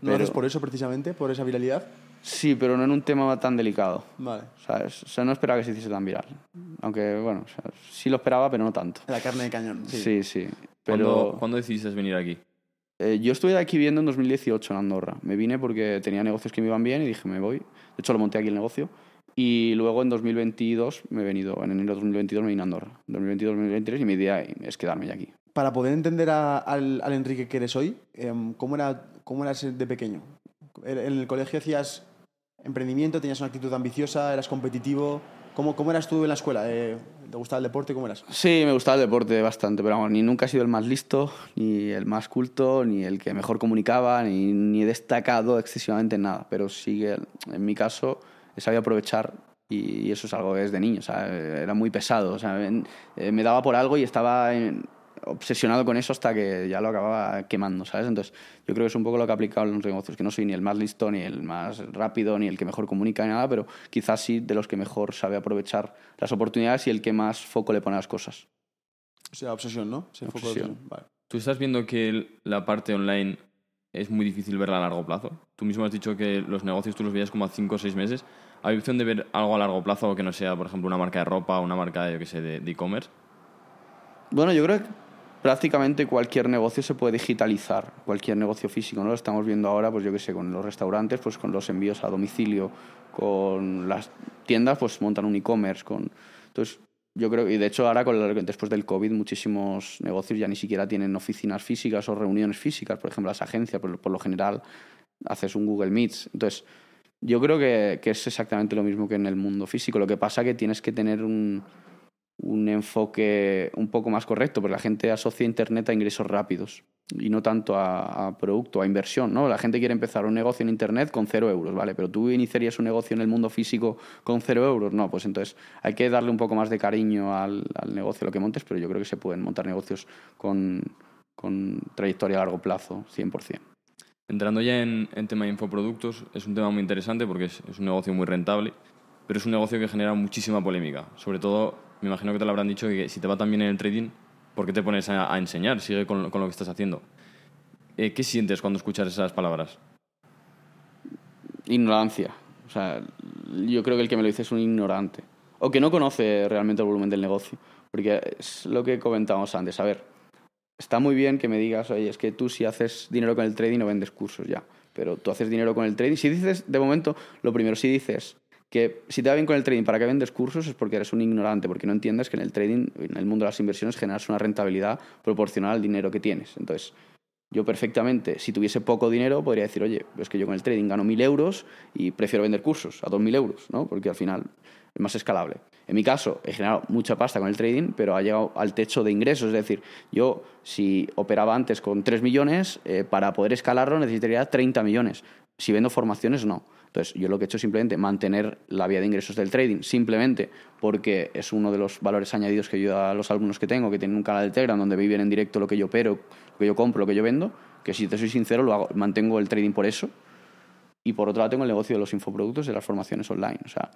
¿No pero- por eso precisamente? ¿Por esa viralidad? Sí, pero no en un tema tan delicado. Vale. ¿sabes? O sea, no esperaba que se hiciese tan viral. Aunque, bueno, o sea, sí lo esperaba, pero no tanto. La carne de cañón. Sí. Sí, sí. ¿Cuándo, Pero ¿Cuándo decidiste venir aquí? eh, yo estuve aquí viviendo en 2018 en Andorra. Me vine porque tenía negocios que me iban bien y dije, me voy. De hecho, lo monté aquí el negocio. Y luego en 2022 me he venido, en enero de 2022 me vine a Andorra. 2022-2023 y mi idea es quedarme ya aquí. Para poder entender a- al, al Enrique que eres hoy, em, ¿cómo, era, ¿cómo eras de pequeño? ¿En el colegio hacías emprendimiento, tenías una actitud ambiciosa, eras competitivo? ¿Cómo, cómo eras tú en la escuela? Eh, ¿Te gustaba el deporte? ¿Cómo eras? Sí, me gustaba el deporte bastante, pero vamos, ni nunca he sido el más listo, ni el más culto, ni el que mejor comunicaba, ni, ni he destacado excesivamente en nada. Pero sí en mi caso he sabido aprovechar y, eso es algo que desde niño, o sea, era muy pesado, o sea, eh, me daba por algo y estaba obsesionado con eso hasta que ya lo acababa quemando, ¿sabes? Entonces, yo creo que es un poco lo que he aplicado en los negocios, que no soy ni el más listo, ni el más rápido, ni el que mejor comunica, ni nada, pero quizás sí de los que mejor sabe aprovechar las oportunidades y el que más foco le pone a las cosas. O sea, obsesión, ¿no? Sí, foco Obsesión. obsesión. Vale. ¿Tú estás viendo que la parte online es muy difícil verla a largo plazo? Tú mismo has dicho que los negocios tú los veías como a 5 o 6 meses. ¿Hay opción de ver algo a largo plazo que no sea, por ejemplo, una marca de ropa o una marca yo qué sé, de e-commerce? Bueno, yo creo que prácticamente cualquier negocio se puede digitalizar, cualquier negocio físico, ¿no? Lo estamos viendo ahora, pues yo qué sé, con los restaurantes, pues con los envíos a domicilio, con las tiendas, pues montan un e-commerce, con... Entonces, yo creo, y de hecho ahora con después del COVID muchísimos negocios ya ni siquiera tienen oficinas físicas o reuniones físicas, por ejemplo las agencias, por, por lo general haces un Google Meets. Entonces, yo creo que, que es exactamente lo mismo que en el mundo físico. Lo que pasa que tienes que tener un, un enfoque un poco más correcto, porque la gente asocia Internet a ingresos rápidos y no tanto a, a producto, a inversión. ¿no? La gente quiere empezar un negocio en Internet con cero euros, ¿vale? Pero tú iniciarías un negocio en el mundo físico con cero euros. No, pues entonces hay que darle un poco más de cariño al, al negocio, lo que montes, pero yo creo que se pueden montar negocios con, con trayectoria a largo plazo, 100%. Entrando ya en, en tema de infoproductos, es un tema muy interesante porque es, es un negocio muy rentable, pero es un negocio que genera muchísima polémica. Sobre todo, me imagino que te lo habrán dicho que si te va tan bien en el trading, ¿por qué te pones a, a enseñar? Sigue con, con lo que estás haciendo. Eh, ¿Qué sientes cuando escuchas esas palabras? Ignorancia. O sea, yo creo que el que me lo dice es un ignorante. O que no conoce realmente el volumen del negocio. Porque es lo que comentábamos antes. A ver, está muy bien que me digas, oye, es que tú si haces dinero con el trading no vendes cursos ya. Pero tú haces dinero con el trading. Si dices, de momento, lo primero, si dices que si te va bien con el trading, ¿para qué vendes cursos? Es porque eres un ignorante, porque no entiendes que en el trading, en el mundo de las inversiones, generas una rentabilidad proporcional al dinero que tienes. Entonces, yo perfectamente, si tuviese poco dinero, podría decir, oye, es que yo con el trading gano 1.000 euros y prefiero vender cursos a 2.000 euros, ¿no? Porque al final es más escalable. En mi caso, he generado mucha pasta con el trading, pero ha llegado al techo de ingresos. Es decir, yo si operaba antes con 3 millones, eh, para poder escalarlo necesitaría 30 millones. Si vendo formaciones, no. Entonces, yo lo que he hecho es simplemente mantener la vía de ingresos del trading, simplemente porque es uno de los valores añadidos que yo a los alumnos que tengo, que tienen un canal de Telegram donde viven en directo lo que yo opero, lo que yo compro, lo que yo vendo, que si te soy sincero, lo hago, mantengo el trading por eso. Y por otro lado, tengo el negocio de los infoproductos y de las formaciones online. O sea,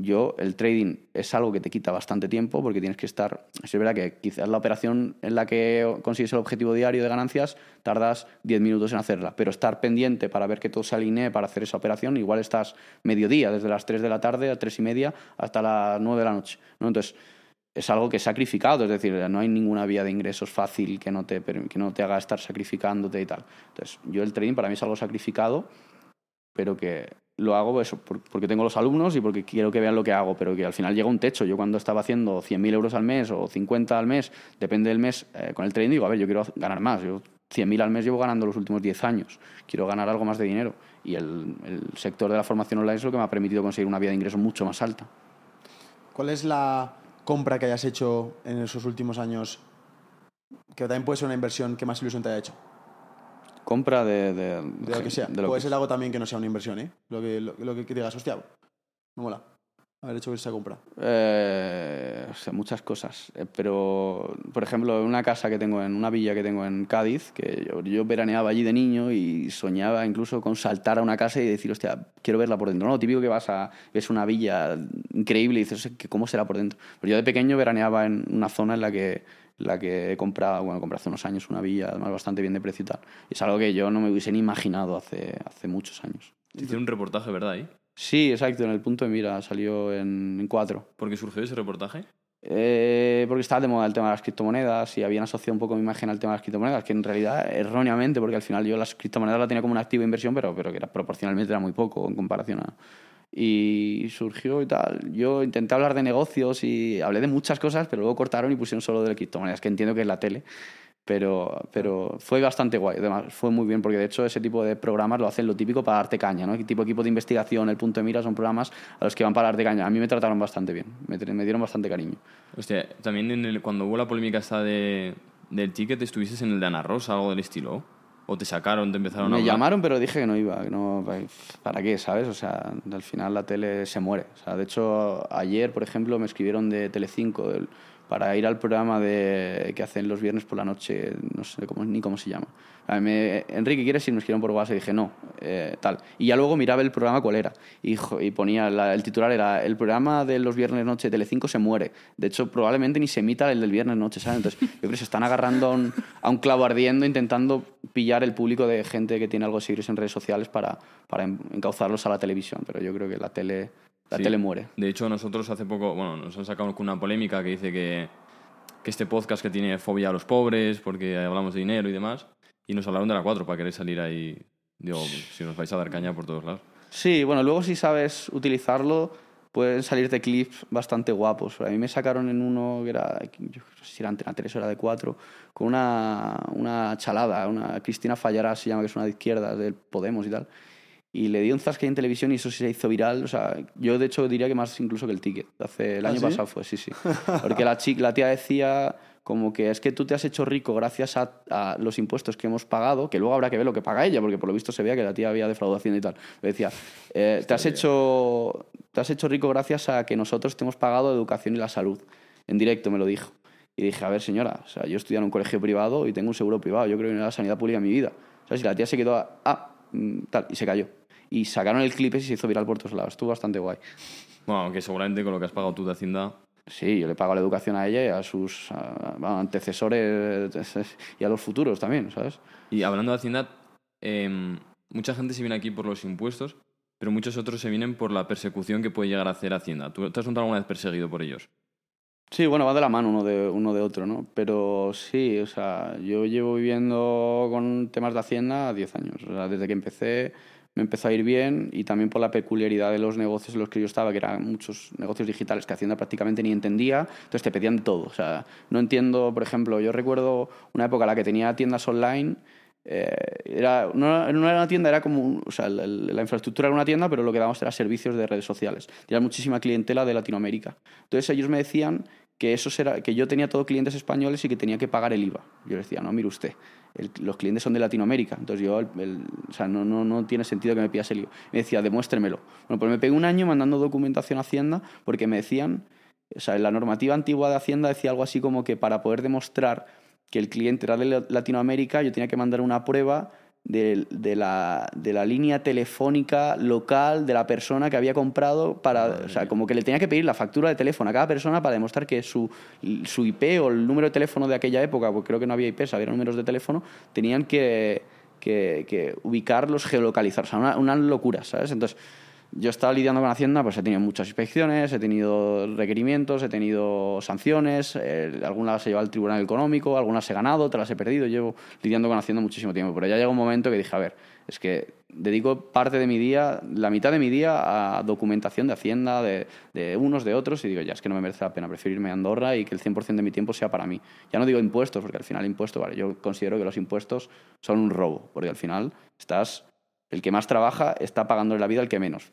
yo, el trading es algo que te quita bastante tiempo porque tienes que estar. Es verdad que quizás la operación en la que consigues el objetivo diario de ganancias tardas 10 minutos en hacerla, pero estar pendiente para ver que todo se alinee para hacer esa operación, igual estás mediodía, desde las 3 de la tarde a 3 y media hasta las 9 de la noche. ¿no? Entonces, es algo que es sacrificado, es decir, no hay ninguna vía de ingresos fácil que no te, que no te haga estar sacrificándote y tal. Entonces, yo el trading para mí es algo sacrificado, pero que lo hago eso, por- porque tengo los alumnos y porque quiero que vean lo que hago, pero que al final llega un techo. Yo cuando estaba haciendo 100.000 euros al mes o 50 al mes, depende del mes, eh, con el trading digo, a ver, yo quiero ganar más. Yo 100.000 al mes llevo ganando los últimos 10 años. Quiero ganar algo más de dinero. Y el, el sector de la formación online es lo que me ha permitido conseguir una vía de ingreso mucho más alta. ¿Cuál es la compra que hayas hecho en esos últimos años que también puede ser una inversión que más ilusión te haya hecho? Compra de, de, De lo que sea. de lo Puede que ser algo también que no sea una inversión, ¿eh? Lo que, lo, lo que digas, hostia, me mola haber hecho esa compra. Eh, o sea, muchas cosas. Eh, pero, por ejemplo, en una casa que tengo, en una villa que tengo en Cádiz, que yo, yo veraneaba allí de niño y soñaba incluso con saltar a una casa y decir, hostia, quiero verla por dentro. No, típico que vas a, ves una villa increíble y dices, "¿Qué- ¿cómo será por dentro? Pero yo de pequeño veraneaba en una zona en la que la que he comprado, bueno, compré hace unos años una villa, además bastante bien de precio y tal. Y es algo que yo no me hubiese ni imaginado hace, hace muchos años. Te hicieron un reportaje, ¿verdad? Ahí. Sí, exacto, en el punto de mira, salió en, en cuatro. ¿Por qué surgió ese reportaje? Eh, porque estaba de moda el tema de las criptomonedas y habían asociado un poco mi imagen al tema de las criptomonedas, que en realidad erróneamente, porque al final yo las criptomonedas la tenía como un activo de inversión, pero, pero que era, proporcionalmente era muy poco en comparación a... Y surgió y tal. Yo intenté hablar de negocios y hablé de muchas cosas, pero luego cortaron y pusieron solo de criptomonedas, que entiendo que es la tele. Pero, pero fue bastante guay, además fue muy bien, porque de hecho ese tipo de programas lo hacen lo típico para darte caña, ¿no? Tipo equipo de investigación, el punto de mira, son programas a los que van para darte caña. A mí me trataron bastante bien, me, me dieron bastante cariño. Hostia, también el- cuando hubo la polémica esta de, del ticket, ¿estuviste en el de Ana Rosa, algo del estilo? ¿O te sacaron, te empezaron a Me llamaron, pero dije que no iba. que no, ¿Para qué, sabes? O sea, al final la tele se muere. O sea, de hecho, ayer, por ejemplo, me escribieron de Telecinco del- para ir al programa de, que hacen los viernes por la noche, no sé cómo, ni cómo se llama. Me- Enrique, ¿quieres ir? Me escribieron por WhatsApp y dije, no, eh, tal. Y ya luego miraba el programa cuál era. Y, y ponía, la- el titular era, el programa de los viernes noche de Telecinco se muere. De hecho, probablemente ni se emita el del viernes noche, ¿sabes? Entonces, yo creo que se están agarrando a un, a un clavo ardiendo intentando pillar el público de gente que tiene algo de seguidores en redes sociales para, para en- encauzarlos a la televisión. Pero yo creo que la tele, la Sí. tele muere. De hecho, nosotros hace poco, bueno, nos han sacado con una polémica que dice que, que este podcast que tiene fobia a los pobres porque hablamos de dinero y demás. Y nos hablaron de la 4 para querer salir ahí. Digo, si nos vais a dar caña por todos lados. Sí, bueno, luego si sabes utilizarlo, pueden salirte clips bastante guapos. A mí me sacaron en uno que era, yo no sé si era Antena 3 o era de 4, con una, una chalada, una Cristina Fallará se llama, que es una de izquierda, del Podemos y tal. Y le di un zasque en televisión y eso se hizo viral. O sea, yo de hecho diría que más incluso que el ticket. Hace, el ¿Ah, año sí? pasado fue, sí, sí. Porque la, chica, la tía decía como que es que tú te has hecho rico gracias a, a los impuestos que hemos pagado, que luego habrá que ver lo que paga ella, porque por lo visto se veía que la tía había defraudación y tal. Le decía, eh, te, has hecho, te has hecho rico gracias a que nosotros te hemos pagado educación y la salud. En directo me lo dijo. Y dije, a ver, señora, o sea, yo estudié en un colegio privado y tengo un seguro privado. Yo creo que no la sanidad pública en mi vida. ¿Sabes? Y la tía se quedó, a, ah, mm, tal, y se cayó. Y sacaron el clip y se hizo viral por todos lados. Estuvo bastante guay. Bueno, que seguramente con lo que has pagado tú de Hacienda. Sí, yo le pago la educación a ella y a sus bueno, antecesores y a los futuros también, ¿sabes? Y hablando de Hacienda, em, mucha gente se viene aquí por los impuestos, pero muchos otros se vienen por la persecución que puede llegar a hacer Hacienda. ¿Tú te has notado alguna vez perseguido por ellos? Sí, bueno, va de la mano uno de, uno de otro, ¿no? Pero sí, o sea, yo llevo viviendo con temas de Hacienda 10 años. O sea, desde que empecé me empezó a ir bien y también por la peculiaridad de los negocios en los que yo estaba, que eran muchos negocios digitales que Hacienda prácticamente ni entendía, entonces te pedían todo. O sea, no entiendo, por ejemplo, yo recuerdo una época en la que tenía tiendas online eh, era, no, no era una tienda, era como, o sea, la, la infraestructura era una tienda, pero lo que dábamos era servicios de redes sociales. Tenía muchísima clientela de Latinoamérica. Entonces ellos me decían que, eso era, que yo tenía todos clientes españoles y que tenía que pagar el IVA. Yo les decía, no, mire usted, el- los clientes son de Latinoamérica, entonces yo, el- o sea, no, no, no tiene sentido que me pidas el IVA. Me decía, demuéstremelo. Bueno, pues me pegué un año mandando documentación a Hacienda porque me decían, o sea, la normativa antigua de Hacienda decía algo así como que para poder demostrar que el cliente era de La- Latinoamérica, yo tenía que mandar una prueba de, de la, de la línea telefónica local de la persona que había comprado para, o sea, como que le tenía que pedir la factura de teléfono a cada persona para demostrar que su, su IP o el número de teléfono de aquella época, porque creo que no había IPs, había números de teléfono, tenían que, que, que ubicarlos, geolocalizar, o sea, una, una locura, ¿sabes? Entonces, yo estaba lidiando con Hacienda, pues he tenido muchas inspecciones, he tenido requerimientos, he tenido sanciones, eh, algunas las he llevado al Tribunal Económico, algunas he ganado, otras las he perdido, llevo lidiando con Hacienda muchísimo tiempo, pero ya llegó un momento que dije, a ver, es que dedico parte de mi día, la mitad de mi día a documentación de Hacienda, de, de unos, de otros, y digo, ya es que no me merece la pena, prefiero irme a Andorra y que el 100% de mi tiempo sea para mí. Ya no digo impuestos, porque al final impuestos, vale, yo considero que los impuestos son un robo, porque al final estás, el que más trabaja está pagándole la vida al que menos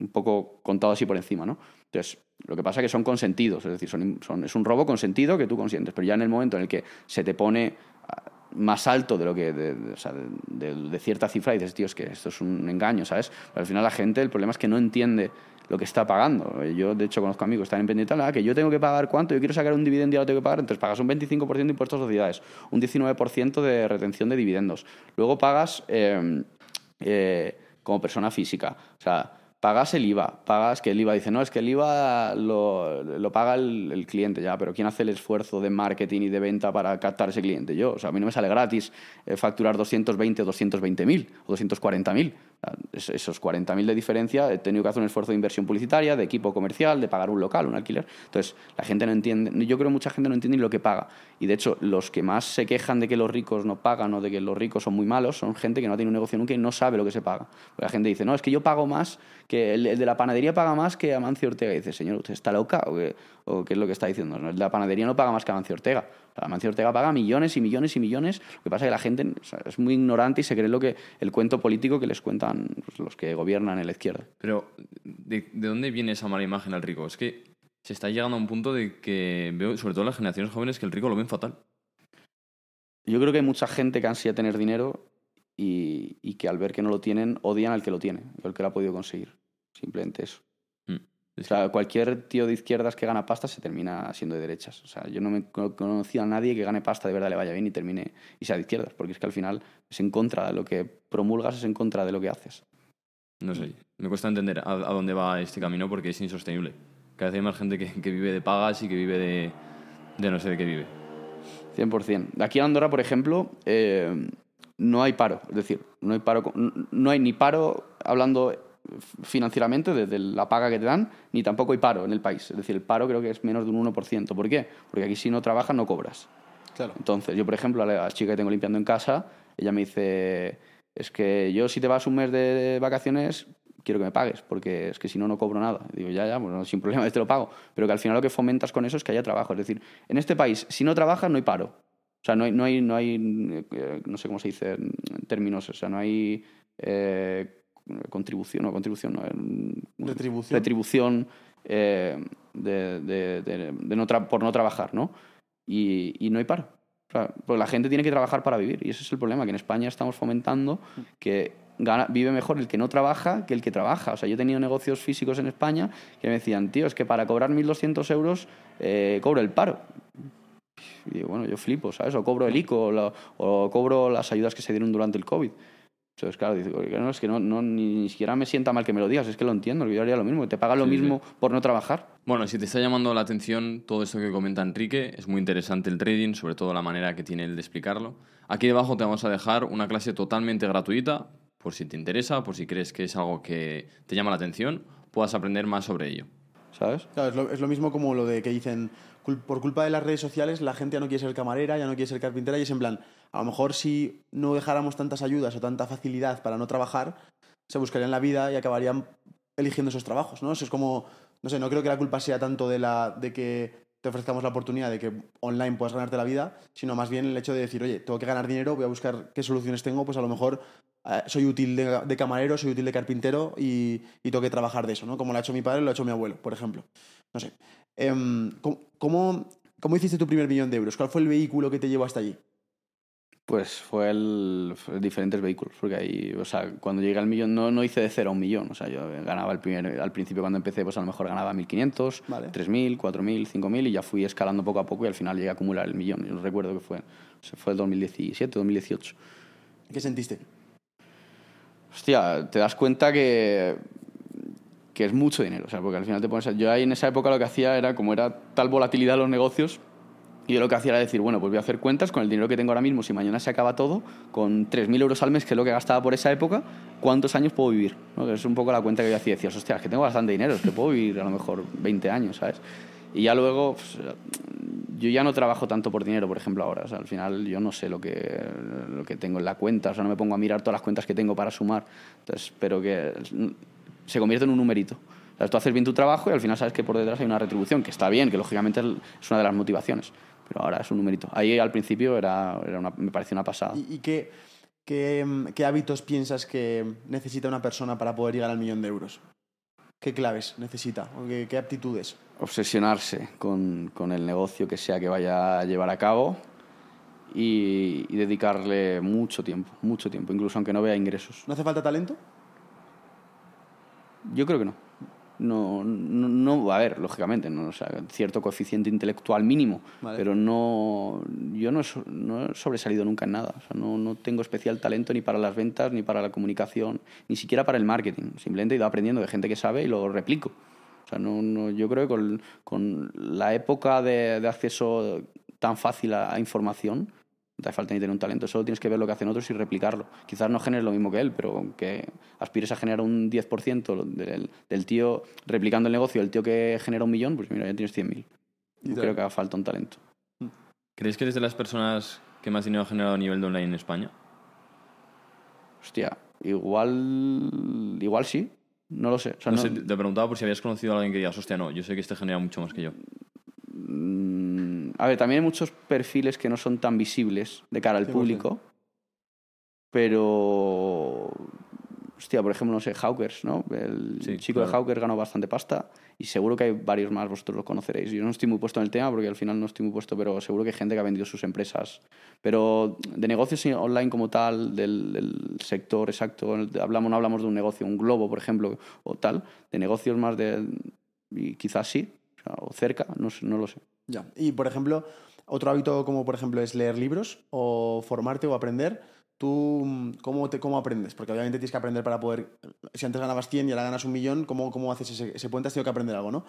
un poco contado así por encima, ¿no? Entonces, lo que pasa es que son consentidos, es decir, son, es un robo consentido que tú consientes, pero ya en el momento en el que se te pone, ah, más alto de lo que de, cierta cifra y dices, tío, es que esto es un engaño, ¿sabes? Al final la gente, el problema es que no entiende lo que está pagando. Yo, de hecho, conozco amigos que están en "Ah, que yo tengo que pagar cuánto, yo quiero sacar un dividendo y lo tengo que pagar, entonces pagas un 25% de impuestos a sociedades, un 19% de retención de dividendos. Luego pagas eh, eh, como persona física. O sea, pagas el IVA, pagas que el IVA dice, no, es que el IVA lo, lo paga el, el cliente ya, pero ¿quién hace el esfuerzo de marketing y de venta para captar ese cliente? Yo, o sea, a mí no me sale gratis eh, facturar 220 o 220 mil o 240 mil. Esos 40 mil de diferencia he tenido que hacer un esfuerzo de inversión publicitaria, de equipo comercial, de pagar un local, un alquiler. Entonces, la gente no entiende, yo creo que mucha gente no entiende lo que paga. Y de hecho, los que más se quejan de que los ricos no pagan o de que los ricos son muy malos son gente que no ha tenido un negocio nunca y no sabe lo que se paga. Porque la gente dice, no, es que yo pago más, que el, de la panadería paga más que Amancio Ortega. Y dice, señor, ¿usted está loca o qué, es lo que está diciendo? El de la panadería no paga más que Amancio Ortega. Amancio Ortega paga millones y millones y millones. Lo que pasa es que la gente es muy ignorante y se cree lo que el cuento político que les cuentan los que gobiernan en la izquierda. Pero, ¿de, de dónde viene esa mala imagen al rico? Es que se está llegando a un punto de que veo, sobre todo las generaciones jóvenes, que el rico lo ven fatal. Yo creo que hay mucha gente que ansía tener dinero y, y que al ver que no lo tienen, odian al que lo tiene, al que lo ha podido conseguir. Simplemente eso. O sea, cualquier tío de izquierdas que gana pasta se termina siendo de derechas. O sea, yo no me he conocido a nadie que gane pasta de verdad le vaya bien y termine y sea de izquierdas, porque es que al final es en contra de lo que promulgas, es en contra de lo que haces. No sé, me cuesta entender a, a dónde va este camino porque es insostenible. Cada vez hay más gente que, que vive de pagas y que vive de, de no sé de qué vive. 100%. Aquí en Andorra, por ejemplo, eh, no hay paro. Es decir, no hay, paro, no hay ni paro hablando financieramente desde la paga que te dan, ni tampoco hay paro en el país. Es decir, el paro creo que es menos de un 1%. ¿Por qué? Porque aquí si no trabajas no cobras. Claro. Entonces, yo, por ejemplo, a la chica que tengo limpiando en casa, ella me dice, es que yo si te vas un mes de vacaciones, quiero que me pagues, porque es que si no, no cobro nada. Y digo, ya, ya, bueno, sin problema, te lo pago. Pero que al final lo que fomentas con eso es que haya trabajo. Es decir, en este país, si no trabajas, no hay paro. O sea, no hay, no hay, no, hay eh, no sé cómo se dice en términos, o sea, no hay eh, contribución, no, contribución, no, Retribución. retribución eh, de, de- de- de no por no trabajar, ¿no? Y, y no hay paro. O sea, pues la gente tiene que trabajar para vivir y ese es el problema, que en España estamos fomentando que gana- vive mejor el que no trabaja que el que trabaja. O sea, yo he tenido negocios físicos en España que me decían, tío, es que para cobrar 1.200 euros eh, cobro el paro. Y digo, bueno, yo flipo, ¿sabes? O cobro el ICO o cobro las ayudas que se dieron durante el COVID. Entonces, claro, dice, "Oye, no, es que no, no, ni, ni siquiera me sienta mal que me lo digas, es que lo entiendo, yo haría lo mismo, que te pagan lo Sí, mismo por no trabajar. Bueno, si te está llamando la atención todo esto que comenta Enrique, es muy interesante el trading, sobre todo la manera que tiene él de explicarlo. Aquí debajo te vamos a dejar una clase totalmente gratuita, por si te interesa, por si crees que es algo que te llama la atención, puedas aprender más sobre ello. ¿Sabes? Claro, es lo, es lo mismo como lo de que dicen, por culpa de las redes sociales la gente ya no quiere ser camarera, ya no quiere ser carpintera y es en plan, a lo mejor si no dejáramos tantas ayudas o tanta facilidad para no trabajar, se buscarían la vida y acabarían eligiendo esos trabajos, ¿no? Eso es como, no sé, no creo que la culpa sea tanto de, la, de que te ofrezcamos la oportunidad de que online puedas ganarte la vida, sino más bien el hecho de decir, oye, tengo que ganar dinero, voy a buscar qué soluciones tengo, pues a lo mejor eh, soy útil de, camarero, soy útil de carpintero y, y tengo que trabajar de eso, ¿no? Como lo ha hecho mi padre, lo ha hecho mi abuelo, por ejemplo. No sé. ¿cómo, cómo, cómo hiciste tu primer millón de euros? ¿Cuál fue el vehículo que te llevó hasta allí? Pues fue el fue diferentes vehículos, porque ahí, o sea, cuando llegué al millón, no, no hice de cero a un millón, o sea, yo ganaba el primer, al principio cuando empecé, pues a lo mejor ganaba 1.500, Vale. 3.000, 4.000, 5.000 y ya fui escalando poco a poco y al final llegué a acumular el millón. Yo no recuerdo que fue, o sea, fue el 2017, 2018. ¿Qué sentiste? Hostia, te das cuenta que, que es mucho dinero. O sea, porque al final te pones. Yo ahí en esa época lo que hacía era, como era tal volatilidad en los negocios, y yo lo que hacía era decir, bueno, pues voy a hacer cuentas con el dinero que tengo ahora mismo. Si mañana se acaba todo, con 3.000 euros al mes, que es lo que gastaba por esa época, ¿cuántos años puedo vivir? ¿No? Es un poco la cuenta que yo hacía. Decías, hostia, es que tengo bastante dinero, es que puedo vivir a lo mejor 20 años, ¿sabes? Y ya luego, pues, yo ya no trabajo tanto por dinero, por ejemplo, ahora. O sea, al final yo no sé lo que, lo que tengo en la cuenta, o sea, no me pongo a mirar todas las cuentas que tengo para sumar. Entonces, pero que se convierte en un numerito. O sea, tú haces bien tu trabajo y al final sabes que por detrás hay una retribución, que está bien, que lógicamente es una de las motivaciones. Pero ahora es un numerito. Ahí al principio era, era una- me pareció una pasada. ¿Y, y qué, qué, qué hábitos piensas que necesita una persona para poder llegar al millón de euros? ¿Qué claves necesita? ¿O qué, qué aptitudes? obsesionarse con, con el negocio que sea que vaya a llevar a cabo y, y dedicarle mucho tiempo, mucho tiempo, incluso aunque no vea ingresos. ¿No hace falta talento? Yo creo que no. No, no, no a ver, lógicamente, no, o sea, cierto coeficiente intelectual mínimo, Vale. pero no, yo no no he sobresalido nunca en nada. O sea, no, no tengo especial talento ni para las ventas, ni para la comunicación, ni siquiera para el marketing. Simplemente he ido aprendiendo de gente que sabe y lo replico. O sea, no, no, yo creo que con, con la época de, de acceso tan fácil a, a información, no te hace falta ni tener un talento, solo tienes que ver lo que hacen otros y replicarlo. Quizás no generes lo mismo que él, pero que aspires a generar un 10% del, del tío replicando el negocio, el tío que genera un millón, pues mira, ya tienes 100.000. No creo que haga falta un talento. ¿Crees que eres de las personas que más dinero ha generado a nivel de online en España? Hostia, igual, igual sí, no lo sé. O sea, No no- sé, te preguntaba por si habías conocido a alguien que digas, hostia, no, yo sé que este genera mucho más que yo. A ver, también hay muchos perfiles que no son tan visibles de cara al 100%. público, pero... Hostia, por ejemplo, no sé, Hawkers, ¿no? El Sí, chico de claro. Hawkers ganó bastante pasta y seguro que hay varios más, vosotros los conoceréis. Yo no estoy muy puesto en el tema porque al final no estoy muy puesto, pero seguro que hay gente que ha vendido sus empresas. Pero de negocios online como tal, del, del sector exacto, hablamos, no hablamos de un negocio, un globo, por ejemplo, o tal, de negocios más de... y quizás sí, o, cerca, no, sé- no lo sé. Y, por ejemplo, otro hábito como, por ejemplo, es leer libros o formarte o aprender. ¿Tú mm, cómo, te, cómo aprendes? Porque obviamente tienes que aprender para poder... Si antes ganabas 100 y ahora ganas un millón, ¿cómo, cómo haces ese, ese puente? Has tenido que aprender algo, ¿no?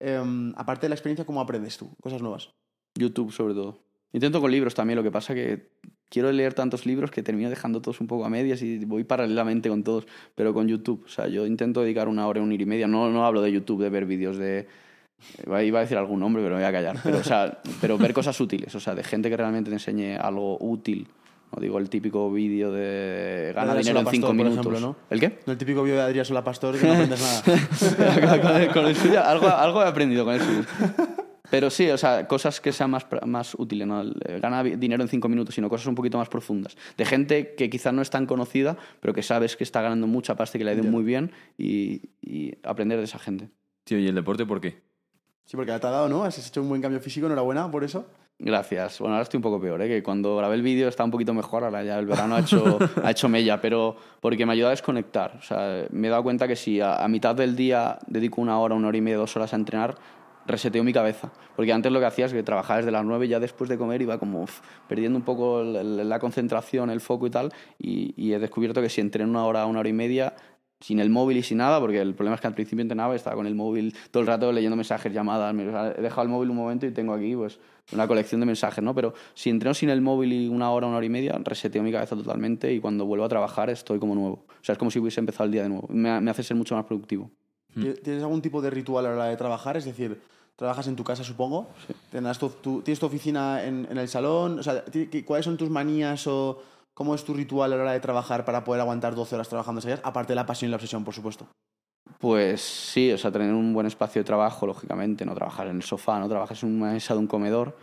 Em, aparte de la experiencia, ¿cómo aprendes tú? Cosas nuevas. YouTube sobre todo. Intento con libros también, lo que pasa que quiero leer tantos libros que termino dejando todos un poco a medias y voy paralelamente con todos, pero con YouTube. O sea, yo intento dedicar una hora, una hora y media. No, no hablo de YouTube, de ver vídeos de... Iba a decir algún nombre, pero me voy a callar. Pero, o sea, pero ver cosas útiles, o sea, de gente que realmente te enseñe algo útil. No digo el típico vídeo de gana dinero en Solapastor, cinco por minutos. ejemplo, ¿no? ¿El qué? No el típico vídeo de Adrián Sola Pastor que no aprendes nada. con, el, con el suyo, algo, algo he aprendido con el suyo. Pero sí, o sea, cosas que sean más, más útiles, ¿no? Eh, Gana dinero en cinco minutos, sino cosas un poquito más profundas. De gente que quizás no es tan conocida, pero que sabes que está ganando mucha pasta y que le ha ido muy bien y, y aprender de esa gente. Tío, ¿y el deporte por qué? Sí, porque te ha dado, ¿no? Has hecho un buen cambio físico, enhorabuena por eso. Gracias. Bueno, ahora estoy un poco peor, ¿eh? que cuando grabé el vídeo estaba un poquito mejor, ahora ya el verano ha hecho, ha hecho mella, pero porque me ayuda a desconectar. O sea, me he dado cuenta que si a, a mitad del día dedico una hora, una hora y media, dos horas a entrenar, reseteo mi cabeza. Porque antes lo que hacía es que trabajaba desde las nueve y ya después de comer iba como uf, perdiendo un poco el- la concentración, el foco y tal, y, y he descubierto que si entreno una hora, una hora y media, sin el móvil y sin nada, porque el problema es que al principio entrenaba y estaba con el móvil todo el rato leyendo mensajes, llamadas, me- he dejado el móvil un momento y teno aquí pues una colección de mensajes, ¿no? Pero si entreno sin el móvil y una hora, una hora y media, reseteo mi cabeza totalmente y cuando vuelvo a trabajar estoy como nuevo. O sea, es como si hubiese empezado el día de nuevo. Me, me hace ser mucho más productivo. ¿Tienes algún tipo de ritual a la hora de trabajar? Es decir, trabajas en tu casa, supongo. Tendrás tu- tu- ¿Tienes tu oficina en, en el salón? O sea, ¿cuáles son tus manías o cómo es tu ritual a la hora de trabajar para poder aguantar 12 horas trabajando seguidas? Aparte de la pasión y la obsesión, por supuesto. Pues sí, o sea, tener un buen espacio de trabajo, lógicamente, no trabajar en el sofá, no trabajas en una mesa de un comedor.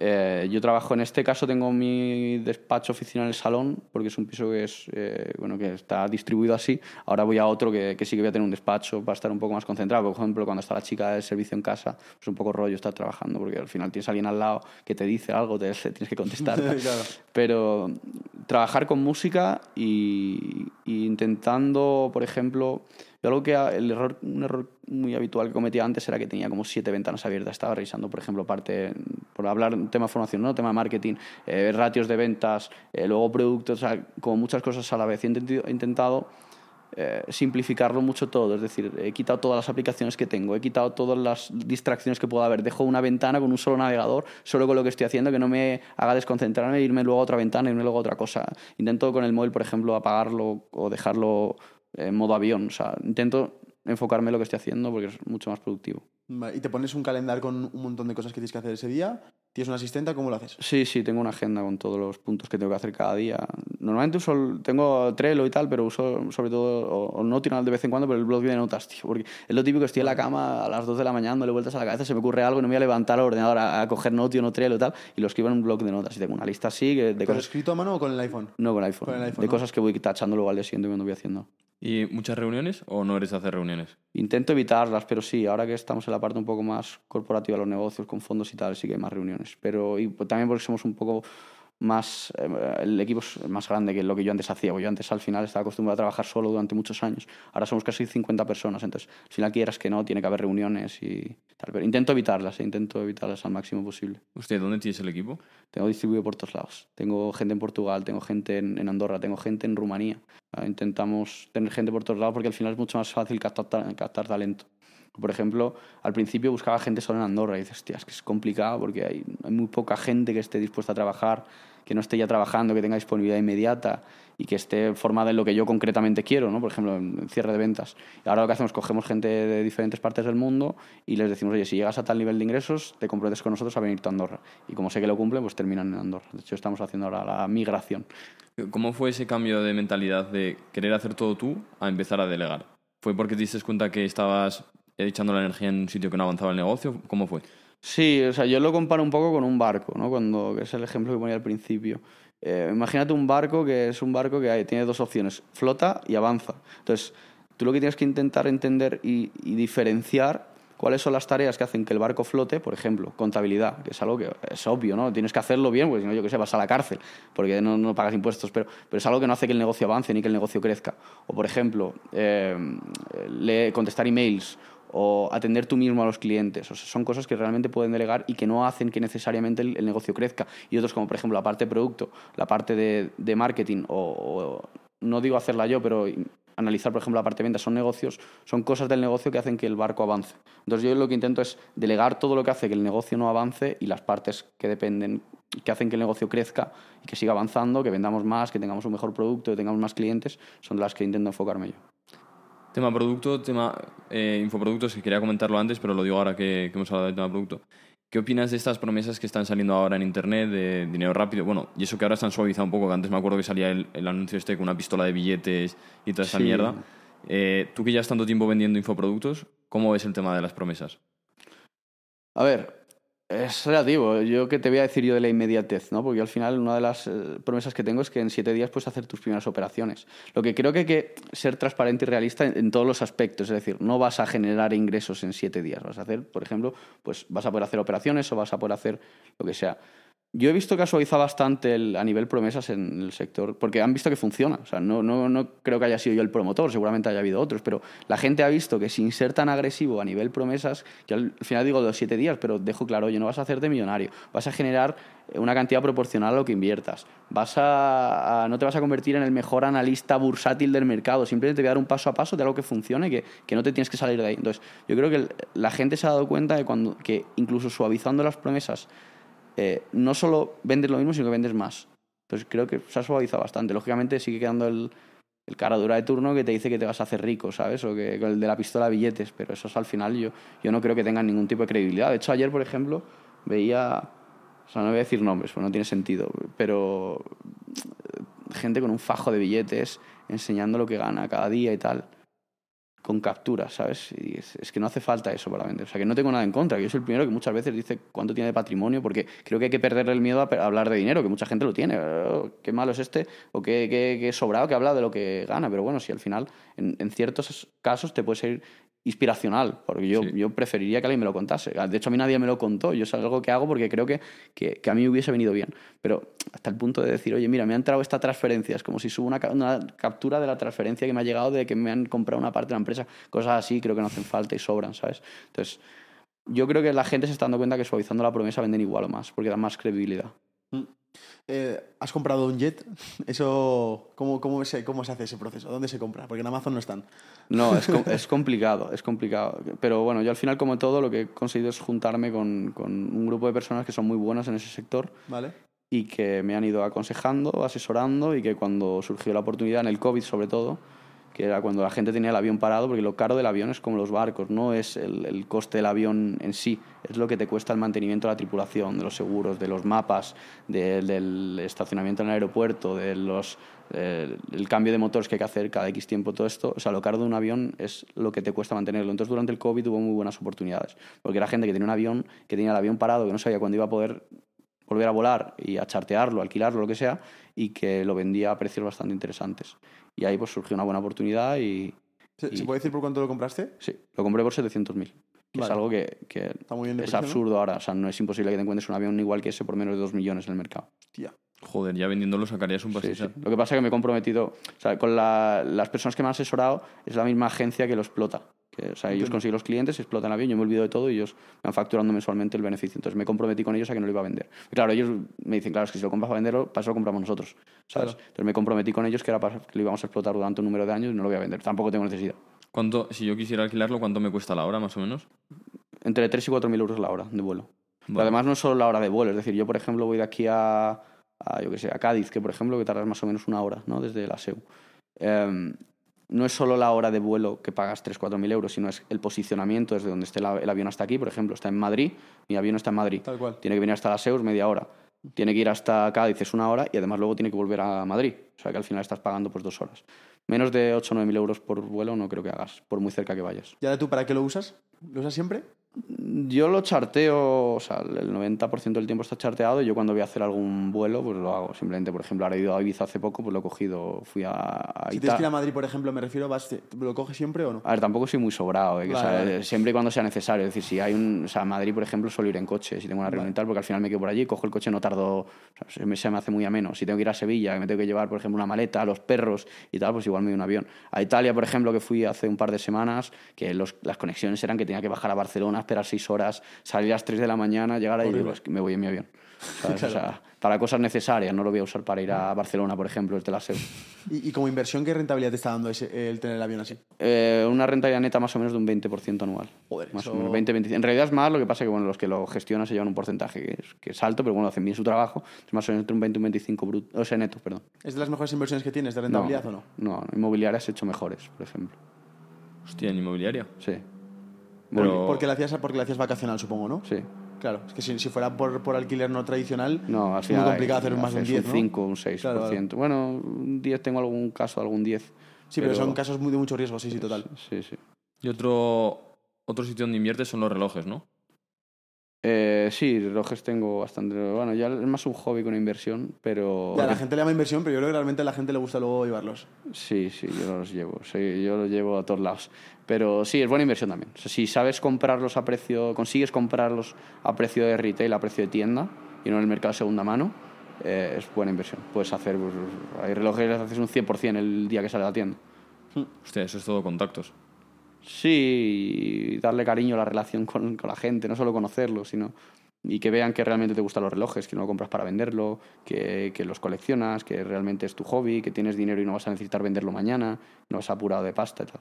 Eh, yo trabajo, en este caso, tengo mi despacho oficina en el salón, porque es un piso que, es, eh, bueno, que está distribuido así. Ahora voy a otro que, que sí que voy a tener un despacho para estar un poco más concentrado. Por ejemplo, cuando está la chica del servicio en casa, es un poco rollo estar trabajando, porque al final tienes a alguien al lado que te dice algo, te, tienes que contestar. Claro. Pero trabajar con música y, y intentando, por ejemplo, yo algo que a- el error, un error muy habitual que cometía antes era que tenía como siete ventanas abiertas. Estaba revisando, por ejemplo, parte, por hablar tema formación, ¿no? tema marketing, eh, ratios de ventas, eh, luego productos, o sea, como muchas cosas a la vez. He intentado eh, simplificarlo mucho todo. Es decir, he quitado todas las aplicaciones que tengo, he quitado todas las distracciones que pueda haber. Dejo una ventana con un solo navegador, solo con lo que estoy haciendo, que no me haga desconcentrarme e irme luego a otra ventana, irme luego a otra cosa. Intento con el móvil, por ejemplo, apagarlo o dejarlo en modo avión. O sea, intento enfocarme en lo que estoy haciendo porque es mucho más productivo. Vale, Y te pones un calendario con un montón de cosas que tienes que hacer ese día. ¿Tienes una asistente? ¿Cómo lo haces? Sí, sí, tengo una agenda con todos los puntos que tengo que hacer cada día. Normalmente uso, el- tengo Trello y tal, pero uso sobre todo, o, o Notion de vez en cuando, pero el blog de notas, tío, porque es lo típico, estoy en la cama a las 2 de la mañana, dándole vueltas a la cabeza, se me ocurre algo y no me voy a levantar al ordenador a, a coger Notion o Trello y tal, y lo escribo en un blog de notas. Y tengo una lista así que- de ¿Con cosas... escrito a mano o con el iPhone? No con iPhone, Con el iPhone, de ¿no? cosas que voy tachando luego al día siguiente cuando voy haciendo. ¿Y muchas reuniones o no eres de hacer reuniones? Intento evitarlas, pero sí, ahora que estamos en la parte un poco más corporativa de los negocios, con fondos y tal, sí que hay más reuniones. Pero y pues también porque somos un poco más eh, el equipo es más grande que lo que yo antes hacía. Porque yo antes al final estaba acostumbrado a trabajar solo durante muchos años. Ahora somos casi 50 personas, entonces al final quieras que no, tiene que haber reuniones y tal. Pero intento evitarlas, eh, intento evitarlas al máximo posible. ¿Usted dónde tienes el equipo? Tengo distribuido por todos lados. Tengo gente en Portugal, tengo gente en, en Andorra, tengo gente en Rumanía. Ah, intentamos tener gente por todos lados porque al final es mucho más fácil captar, ta- captar talento. Por ejemplo, al principio buscaba gente solo en Andorra y dices, hostia, es que es complicado porque hay, hay muy poca gente que esté dispuesta a trabajar, que no esté ya trabajando, que tenga disponibilidad inmediata y que esté formada en lo que yo concretamente quiero, ¿no? por ejemplo, en cierre de ventas. Y ahora lo que hacemos, cogemos gente de diferentes partes del mundo y les decimos, oye, si llegas a tal nivel de ingresos, te comprometes con nosotros a venirte a Andorra. Y como sé que lo cumplen, pues terminan en Andorra. De hecho, estamos haciendo ahora la migración. ¿Cómo fue ese cambio de mentalidad de querer hacer todo tú a empezar a delegar? ¿Fue porque te diste cuenta que estabas echando la energía en un sitio que no avanzaba el negocio? ¿Cómo fue? Sí, o sea, yo lo comparo un poco con un barco, ¿no? Cuando, que es el ejemplo que ponía al principio. Eh, imagínate un barco que es un barco que tiene dos opciones, flota y avanza. Entonces, tú lo que tienes que intentar entender y, diferenciar cuáles son las tareas que hacen que el barco flote, por ejemplo, contabilidad, que es algo que es obvio, ¿no? Tienes que hacerlo bien, porque si no, yo qué sé, vas a la cárcel, porque no, no pagas impuestos, pero, pero es algo que no hace que el negocio avance ni que el negocio crezca. O, por ejemplo, eh, contestar emails o atender tú mismo a los clientes. O sea, son cosas que realmente pueden delegar y que no hacen que necesariamente el, negocio crezca. Y otros, como por ejemplo la parte de producto, la parte de, marketing, o, o no digo hacerla yo, pero analizar, por ejemplo, la parte de ventas, son negocios, son cosas del negocio que hacen que el barco avance. Entonces yo lo que intento es delegar todo lo que hace que el negocio no avance y las partes que dependen, que hacen que el negocio crezca y que siga avanzando, que vendamos más, que tengamos un mejor producto, que tengamos más clientes, son las que intento enfocarme yo. Tema producto, tema eh, infoproductos, que quería comentarlo antes, pero lo digo ahora que, que hemos hablado del tema producto. ¿Qué opinas de estas promesas que están saliendo ahora en Internet de dinero rápido? Bueno, y eso que ahora están suavizado un poco, que antes me acuerdo que salía el, el anuncio este con una pistola de billetes y toda esa Sí. mierda. Eh, Tú que ya has tanto tiempo vendiendo infoproductos, ¿cómo ves el tema de las promesas? A ver, es relativo. Yo qué te voy a decir yo de la inmediatez, ¿no? Porque al final una de las eh, promesas que tengo es que en siete días puedes hacer tus primeras operaciones. Lo que creo que hay que ser transparente y realista en, en todos los aspectos. Es decir, no vas a generar ingresos en siete días. Vas a hacer, por ejemplo, pues vas a poder hacer operaciones o vas a poder hacer lo que sea. Yo he visto que ha suavizado bastante a nivel promesas en el sector, porque han visto que funciona. No, no, no creo que haya sido yo el promotor, seguramente haya habido otros, pero la gente ha visto que sin ser tan agresivo a nivel promesas, que al final digo los siete días, pero dejo claro, oye, no vas a hacerte millonario, vas a generar eh, una cantidad proporcional a lo que inviertas, vas a, no te vas a convertir en el mejor analista bursátil del mercado, simplemente te voy a dar un paso a paso de algo que funcione, que, que no te tienes que salir de ahí. Entonces, yo creo que la gente se ha dado cuenta de cuando, que incluso suavizando las promesas, eh, no solo vendes lo mismo, sino que vendes más. Pues creo que se ha suavizado bastante. Lógicamente sigue quedando el, el cara dura de turno que te dice que te vas a hacer rico, ¿sabes? O que el de la pistola billetes, pero esos al final yo, yo no creo que tengan ningún tipo de credibilidad. De hecho, ayer, por ejemplo, veía, o sea, no voy a decir nombres, pues no tiene sentido, pero gente con un fajo de billetes enseñando lo que gana cada día y tal con capturas, ¿sabes? Y es, que no hace falta eso para vender. O sea, que no tengo nada en contra. Yo soy el primero que muchas veces dice cuánto tiene de patrimonio, porque creo que hay que perderle el miedo a, hablar de dinero, que mucha gente lo tiene. Oh, qué malo es este, o qué, qué, qué sobrado que habla de lo que gana. Pero bueno, si al final, en, en ciertos casos, te puede ser inspiracional, porque yo, Sí. yo preferiría que alguien me lo contase. De hecho, a mí nadie me lo contó. Yo es algo que hago porque creo que, que, que a mí hubiese venido bien. Pero hasta el punto de decir, oye, mira, me ha entrado esta transferencia. Es como si subo una, ca- una captura de la transferencia que me ha llegado de que me han comprado una parte de la empresa. Cosas así creo que no hacen falta y sobran, ¿sabes? Entonces, yo creo que la gente se está dando cuenta que suavizando la promesa venden igual o más, porque dan más credibilidad. Eh, ¿Has comprado un jet? Eso, ¿cómo, cómo, se, ¿Cómo se hace ese proceso? ¿Dónde se compra? Porque en Amazon no están. No, es, es complicado, es complicado. Pero bueno, yo al final, como todo, lo que he conseguido es juntarme con, con un grupo de personas que son muy buenas en ese sector ¿Vale? y que me han ido aconsejando, asesorando y que cuando surgió la oportunidad, en el COVID sobre todo, que era cuando la gente tenía el avión parado, porque lo caro del avión es como los barcos, no es el, el coste del avión en sí, es lo que te cuesta el mantenimiento de la tripulación, de los seguros, de los mapas, de- del estacionamiento en el aeropuerto, de los, eh, el cambio de motores que hay que hacer cada X tiempo, todo esto. O sea, lo caro de un avión es lo que te cuesta mantenerlo. Entonces, durante el COVID hubo muy buenas oportunidades, porque era gente que tenía un avión, que tenía el avión parado, que no sabía cuándo iba a poder volver a volar y a chartearlo, alquilarlo, lo que sea, y que lo vendía a precios bastante interesantes. Y ahí pues surgió una buena oportunidad y ¿Se, Y- ¿se puede decir por cuánto lo compraste? sí, lo compré por 700.000, que es algo que, que Está muy bien es precio, ¿no? absurdo ahora. O sea, no es imposible que te encuentres un avión igual que ese por menos de 2 millones en el mercado. Tía. Joder, ya vendiéndolo sacarías un Sí, sí. pastizal. Lo que pasa es que me he comprometido, o sea, con la- las personas que me han asesorado, es la misma agencia que lo explota. Que, o sea, ellos consiguen los clientes, explotan el avión, yo me olvido de todo y ellos me van facturando mensualmente el beneficio. Entonces me comprometí con ellos a que no lo iba a vender. Y claro, ellos me dicen, claro, es que si lo compras para venderlo, para eso lo compramos nosotros. ¿sabes? Entonces me comprometí con ellos que era para que lo íbamos a explotar durante un número de años y no lo voy a vender. Tampoco tengo necesidad. ¿Cuánto, si yo quisiera alquilarlo, ¿cuánto me cuesta la hora, más o menos? Entre 3 y 4 mil euros la hora de vuelo. Pero además no es solo la hora de vuelo, es decir, yo por ejemplo voy de aquí a, a, yo que sé, a Cádiz, que por ejemplo que tardas más o menos una hora, ¿no? Desde la SEU. Em, no es solo la hora de vuelo que pagas 3-4 mil euros, sino es el posicionamiento desde donde esté el avión hasta aquí. Por ejemplo, está en Madrid, mi avión está en Madrid. Tal cual. Tiene que venir hasta la SEU, es media hora. Tiene que ir hasta Cádiz, es una hora, y además luego tiene que volver a Madrid. O sea que al final estás pagando pues dos horas. Menos de 8 o 9 mil euros por vuelo no creo que hagas, por muy cerca que vayas. ¿Y ahora tú para qué lo usas? ¿Lo usas siempre? Yo lo charteo, o sea, el 90% del tiempo está charteado y yo cuando voy a hacer algún vuelo, pues lo hago. Simplemente, por ejemplo, ahora he ido a Ibiza hace poco, pues lo he cogido, fui a, a Si tienes que ir a Madrid, por ejemplo, me refiero, vas, ¿lo coges siempre o no? A ver, tampoco soy muy sobrado, ¿eh? que, o sea, Vale, vale. siempre y cuando sea necesario. Es decir, si hay un. O sea, en Madrid, por ejemplo, suelo ir en coche, si tengo una reunión y tal, porque al final me quedo por allí, cojo el coche, no tardo. O sea, se, me, se me hace muy ameno. Si tengo que ir a Sevilla, que me tengo que llevar, por ejemplo, una maleta, los perros y tal, pues igual me doy un avión. A Italia, por ejemplo, que fui hace un par de semanas, que los- las conexiones eran que tenía que bajar a Barcelona, esperar seis horas, salir a las 3 de la mañana, llegar ahí y digo, es que me voy en mi avión. ¿sabes? O sea, para cosas necesarias, no lo voy a usar para ir a Barcelona, por ejemplo, desde la SEU. ¿Y, y como inversión qué rentabilidad te está dando ese- el tener el avión así? Eh, una rentabilidad neta más o menos de un 20% anual. Joder, más eso- o menos 20, 25. En realidad es más, lo que pasa es que bueno, los que lo gestionan se llevan un porcentaje que es, que es alto, pero bueno, hacen bien su trabajo. Es más o menos entre un 20 y un 25 bruto, o sea, neto, perdón. ¿Es de las mejores inversiones que tienes de rentabilidad o no? No, inmobiliarias he hecho mejores, por ejemplo. Hostia, en inmobiliaria. Sí. Pero- Porque lo hacías, porque hacías vacacional, supongo, ¿no? Sí. Claro, es que si, si fuera por, por alquiler no tradicional, No, es muy complicado hacer más de un haces 10, ¿no? 5, un 6%. Claro, claro. Bueno, un 10 tengo algún caso, algún 10. Sí, pero, son casos muy de mucho riesgo, sí, sí, total. Sí, sí. Y otro, otro sitio donde inviertes son los relojes, ¿no? Eh, sí, relojes tengo bastante. Bueno, ya es más un hobby que una inversión, pero. Ya, la gente le llama inversión, pero yo creo que realmente a la gente le gusta luego llevarlos. Sí, sí, yo los llevo. Sí, yo los llevo a todos lados. Pero sí, es buena inversión también. O sea, si sabes comprarlos a precio, consigues comprarlos a precio de retail, a precio de tienda, y no en el mercado de segunda mano, eh, es buena inversión. Puedes hacer. pues, hay relojes que haces un 100% el día que sale a la tienda. Hostia, eso es todo contactos. Sí, y darle cariño a la relación con, con la gente, no solo conocerlo, sino. Y que vean que realmente te gustan los relojes, que no lo compras para venderlo, que, que los coleccionas, que realmente es tu hobby, que tienes dinero y no vas a necesitar venderlo mañana, no vas apurado de pasta y tal.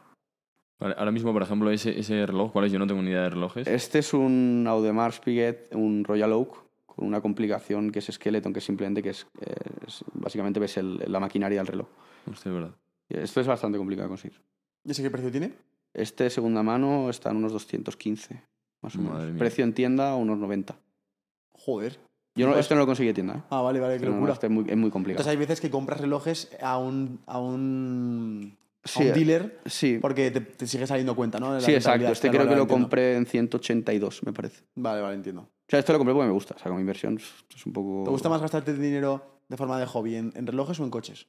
Vale, ahora mismo, por ejemplo, ese, ese reloj, ¿cuál es? Yo no tengo ni idea de relojes. Este es un Audemars Piguet, un Royal Oak, con una complicación que es Skeleton, que simplemente que es, eh, es- básicamente ves el- la maquinaria del reloj. Hostia, es verdad. Y Esto es bastante complicado de conseguir. ¿Y ese qué precio tiene? Este de segunda mano está en unos 215, más o Madre menos. mía. Precio en tienda, unos 90. Joder. Yo no, este no lo conseguí en tienda. ¿eh? Ah, vale, vale, qué No, no, locura. este es muy, es muy complicado. Entonces hay veces que compras relojes a un, a un, a Sí, un eh, dealer Sí, porque te, te sigue saliendo cuenta, ¿no? De la sí exacto. rentabilidad. Este Claro, creo que vale, lo entiendo. compré en 182, me parece. Vale, vale, entiendo. O sea, esto lo compré porque me gusta. O sea, como inversión es un poco... ¿Te gusta más gastarte dinero de forma de hobby en, en relojes o en coches?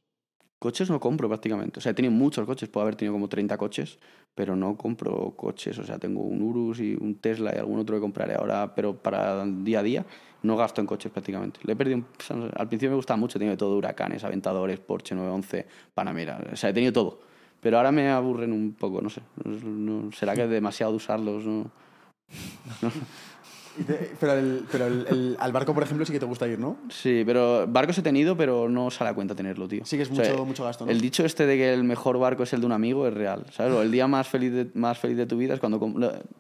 Coches no compro prácticamente. O sea, he tenido muchos coches, puedo haber tenido como 30 coches, pero no compro coches. O sea, tengo un Urus y un Tesla y algún otro que compraré ahora, pero para día a día no gasto en coches prácticamente. Le he perdido. un- Al principio me gustaba mucho, de todo: huracanes, aventadores, Porsche 911, Panamera. O sea, he tenido todo. Pero ahora me aburren un poco, no sé. No- no- ¿Será que es demasiado de usarlos? No? Te- pero el, pero el, el- al barco, por ejemplo, sí que te gusta ir, ¿no? Sí, pero barcos he tenido, pero no sale a cuenta tenerlo, tío. Sí que es O sea, mucho, mucho gasto, ¿no? El dicho este de que el mejor barco es el de un amigo es real, ¿sabes? O el día más feliz de, más feliz de tu vida es cuando...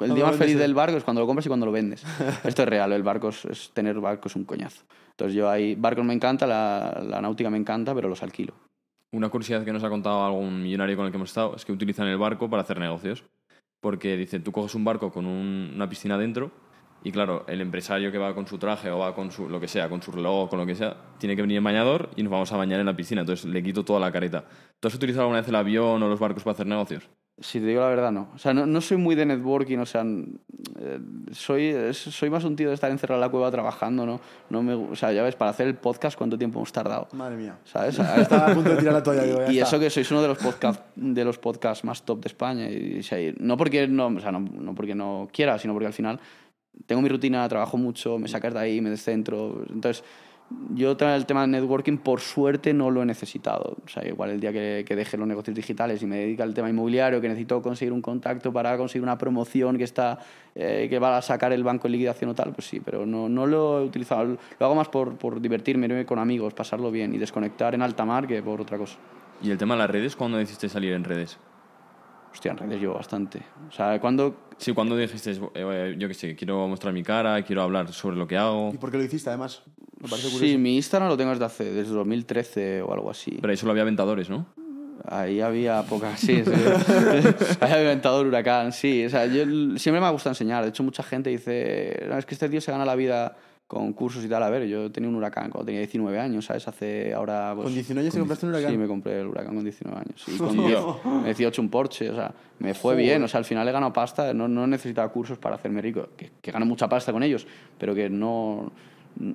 El día más feliz del barco es cuando lo compras y cuando lo vendes. Esto es real, el barco es, es- tener barco es un coñazo. Entonces yo ahí... Barcos me encanta, la, la náutica me encanta, pero los alquilo. Una curiosidad que nos ha contado algún millonario con el que hemos estado es que utilizan el barco para hacer negocios. Porque dice, tú coges un barco con un- una piscina dentro y claro, el empresario que va con su traje o va con su, lo que sea, con su reloj o con lo que sea, tiene que venir en bañador y nos vamos a bañar en la piscina. Entonces le quito toda la careta. ¿Tú has utilizado alguna vez el avión o los barcos para hacer negocios? Si te digo la verdad, no. O sea, no, no soy muy de networking, o sea, eh, soy, soy más un tío de estar encerrado en la cueva trabajando, ¿no? no me, o sea, ya ves, para hacer el podcast, ¿cuánto tiempo hemos tardado? Madre mía. ¿Sabes? Estaba a punto de tirar la toalla, digo, ya y está. eso que sois uno de los podcast de los podcasts más top de España y, y no porque no, o sea, no, no porque no quiera sino porque al final tengo mi rutina trabajo mucho me sacas de ahí me descentro entonces yo el tema de networking, por suerte, no lo he necesitado. O sea, igual el día que, que, deje los negocios digitales y me dedique al tema inmobiliario, que necesito conseguir un contacto para conseguir una promoción que está eh, que va a sacar el banco en liquidación o tal, pues sí, pero no, no lo he utilizado. Lo hago más por, por divertirme con amigos, pasarlo bien y desconectar en alta mar que por otra cosa. ¿Y el tema de las redes? ¿Cuándo decidiste salir en redes? Hostia, en redes llevo bastante. O sea, cuando... Sí, cuando dijiste, eh, yo qué sé, quiero mostrar mi cara, quiero hablar sobre lo que hago. ¿Y por qué lo hiciste, además? Me parece curioso. Sí, mi Instagram lo tengo desde hace, desde 2013 o algo así. Pero ahí solo había aventadores, ¿no? Ahí había pocas, sí. sí. ahí había aventador, huracán, sí. O sea, yo siempre me ha gustado enseñar. De hecho, mucha gente dice, no, es que este tío se gana la vida con cursos y tal. A ver, yo tenía un huracán cuando tenía 19 años, ¿sabes? Hace ahora... Pues, ¿Con 19 años te compraste un huracán? Sí, me compré el huracán con 19 años. Y con 18 un Porsche, o sea, me fue bien. O sea, al final he ganado pasta, no, no necesitaba cursos para hacerme rico. Que, que gano mucha pasta con ellos, pero que no...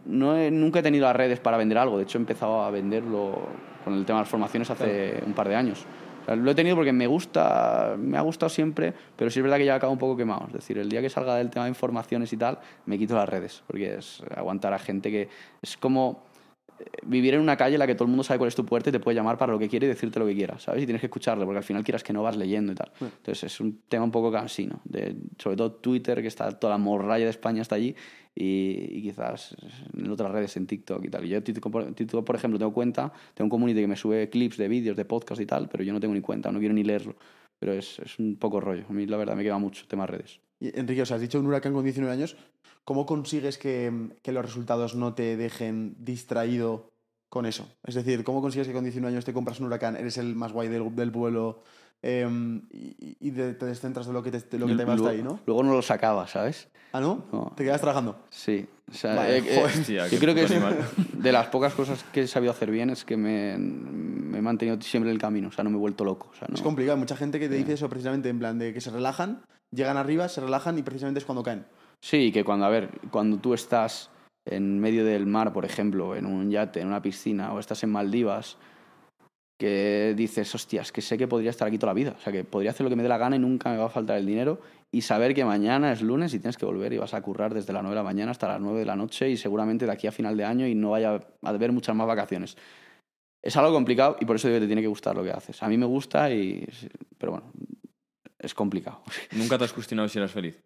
no he, nunca he tenido las redes para vender algo. De hecho, he empezado a venderlo con el tema de las formaciones hace un par de años lo he tenido porque me gusta, me ha gustado siempre, pero sí es verdad que ya acabo un poco quemado. Es decir, el día que salga del tema de informaciones y tal, me quito las redes, porque es aguantar a gente que es como vivir en una calle en la que todo el mundo sabe cuál es tu puerta y te puede llamar para lo que quiere y decirte lo que quiera, ¿sabes? Y tienes que escucharlo, porque al final quieras que no vas leyendo y tal. Entonces es un tema un poco cansino. De, sobre todo Twitter, que está toda la morralla de España está allí, y, quizás en otras redes, en TikTok y tal. Yo TikTok, por ejemplo, tengo cuenta, tengo un community que me sube clips de vídeos, de podcast y tal, pero yo no tengo ni cuenta, no quiero ni leerlo. Pero es, es un poco rollo. A mí, la verdad, me queda mucho tema redes. Enrique, o sea, has dicho un huracán con 19 años. ¿Cómo consigues que, que los resultados no te dejen distraído con eso? Es decir, ¿cómo consigues que con 19 años te compras un huracán, eres el más guay del, del pueblo, Em, y, te descentras de lo que te, lo que te va hasta ahí, ¿no? Luego no lo sacaba, ¿sabes? ¿Ah, no? ¿Te quedas trabajando? Sí. O sea, eh, eh, yo creo que es de las pocas cosas que he sabido hacer bien es que me, me, he mantenido siempre en el camino, o sea, no me he vuelto loco. O sea, no... Es complicado, mucha gente que te dice eso precisamente en plan de que se relajan, llegan arriba, se relajan y precisamente es cuando caen. Sí, que cuando, a ver, cuando tú estás en medio del mar, por ejemplo, en un yate, en una piscina, o estás en Maldivas, que dices, hostias, que sé que podría estar aquí toda la vida, o sea, que podría hacer lo que me dé la gana y nunca me va a faltar el dinero y saber que mañana es lunes y tienes que volver y vas a currar desde las 9 de la mañana hasta las 9 de la noche y seguramente de aquí a final de año y no vaya a haber muchas más vacaciones. Es algo complicado y por eso te tiene que gustar lo que haces. A mí me gusta y... pero bueno, es complicado. ¿Nunca te has cuestionado si eras feliz?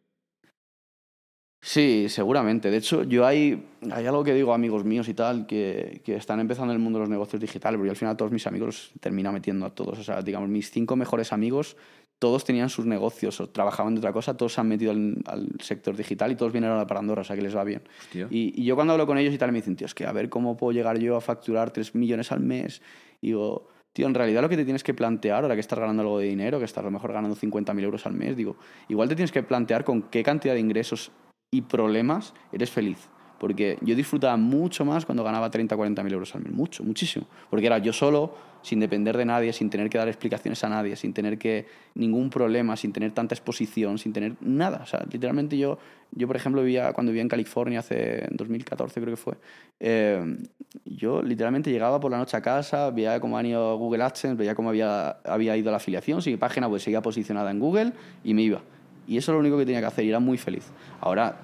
Sí, seguramente. De hecho, yo hay, hay algo que digo a amigos míos y tal, que, que están empezando en el mundo de los negocios digitales, porque al final todos mis amigos termino metiendo a todos. O sea, digamos, mis cinco mejores amigos, todos tenían sus negocios o trabajaban de otra cosa, todos se han metido al, sector digital y todos vienen ahora para Andorra, o sea que les va bien. Y, y, yo cuando hablo con ellos y tal me dicen, tío, es que a ver cómo puedo llegar yo a facturar 3 millones al mes. Y digo, tío, en realidad lo que te tienes que plantear, ahora que estás ganando algo de dinero, que estás a lo mejor ganando 50.000 euros al mes, digo, igual te tienes que plantear con qué cantidad de ingresos y problemas, eres feliz. Porque yo disfrutaba mucho más cuando ganaba 30, 40 mil euros al mes. Mucho, muchísimo. Porque era yo solo, sin depender de nadie, sin tener que dar explicaciones a nadie, sin tener que ningún problema, sin tener tanta exposición, sin tener nada. O sea, literalmente yo, yo por ejemplo, vivía, cuando vivía en California hace en 2014 creo que fue, eh, yo literalmente llegaba por la noche a casa, veía cómo han ido Google AdSense, veía cómo había, había ido la afiliación, si mi página pues seguía posicionada en Google y me iba. Y eso es lo único que tenía que hacer y era muy feliz. Ahora,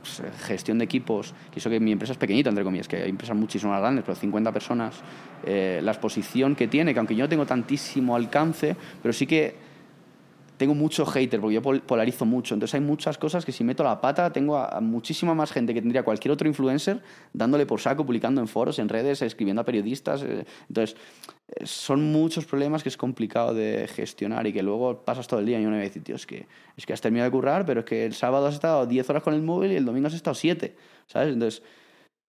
pues, gestión de equipos, que eso que mi empresa es pequeñita, entre comillas, que hay empresas muchísimo más grandes, pero 50 personas, eh, la exposición que tiene, que aunque yo no tengo tantísimo alcance, pero sí que tengo mucho hater porque yo polarizo mucho. Entonces hay muchas cosas que si meto la pata tengo a, muchísima más gente que tendría cualquier otro influencer dándole por saco, publicando en foros, en redes, escribiendo a periodistas. Eh. Entonces eh, son muchos problemas que es complicado de gestionar y que luego pasas todo el día y uno me dice, tío, es que, es que has terminado de currar, pero es que el sábado has estado 10 horas con el móvil y el domingo has estado 7, ¿sabes? Entonces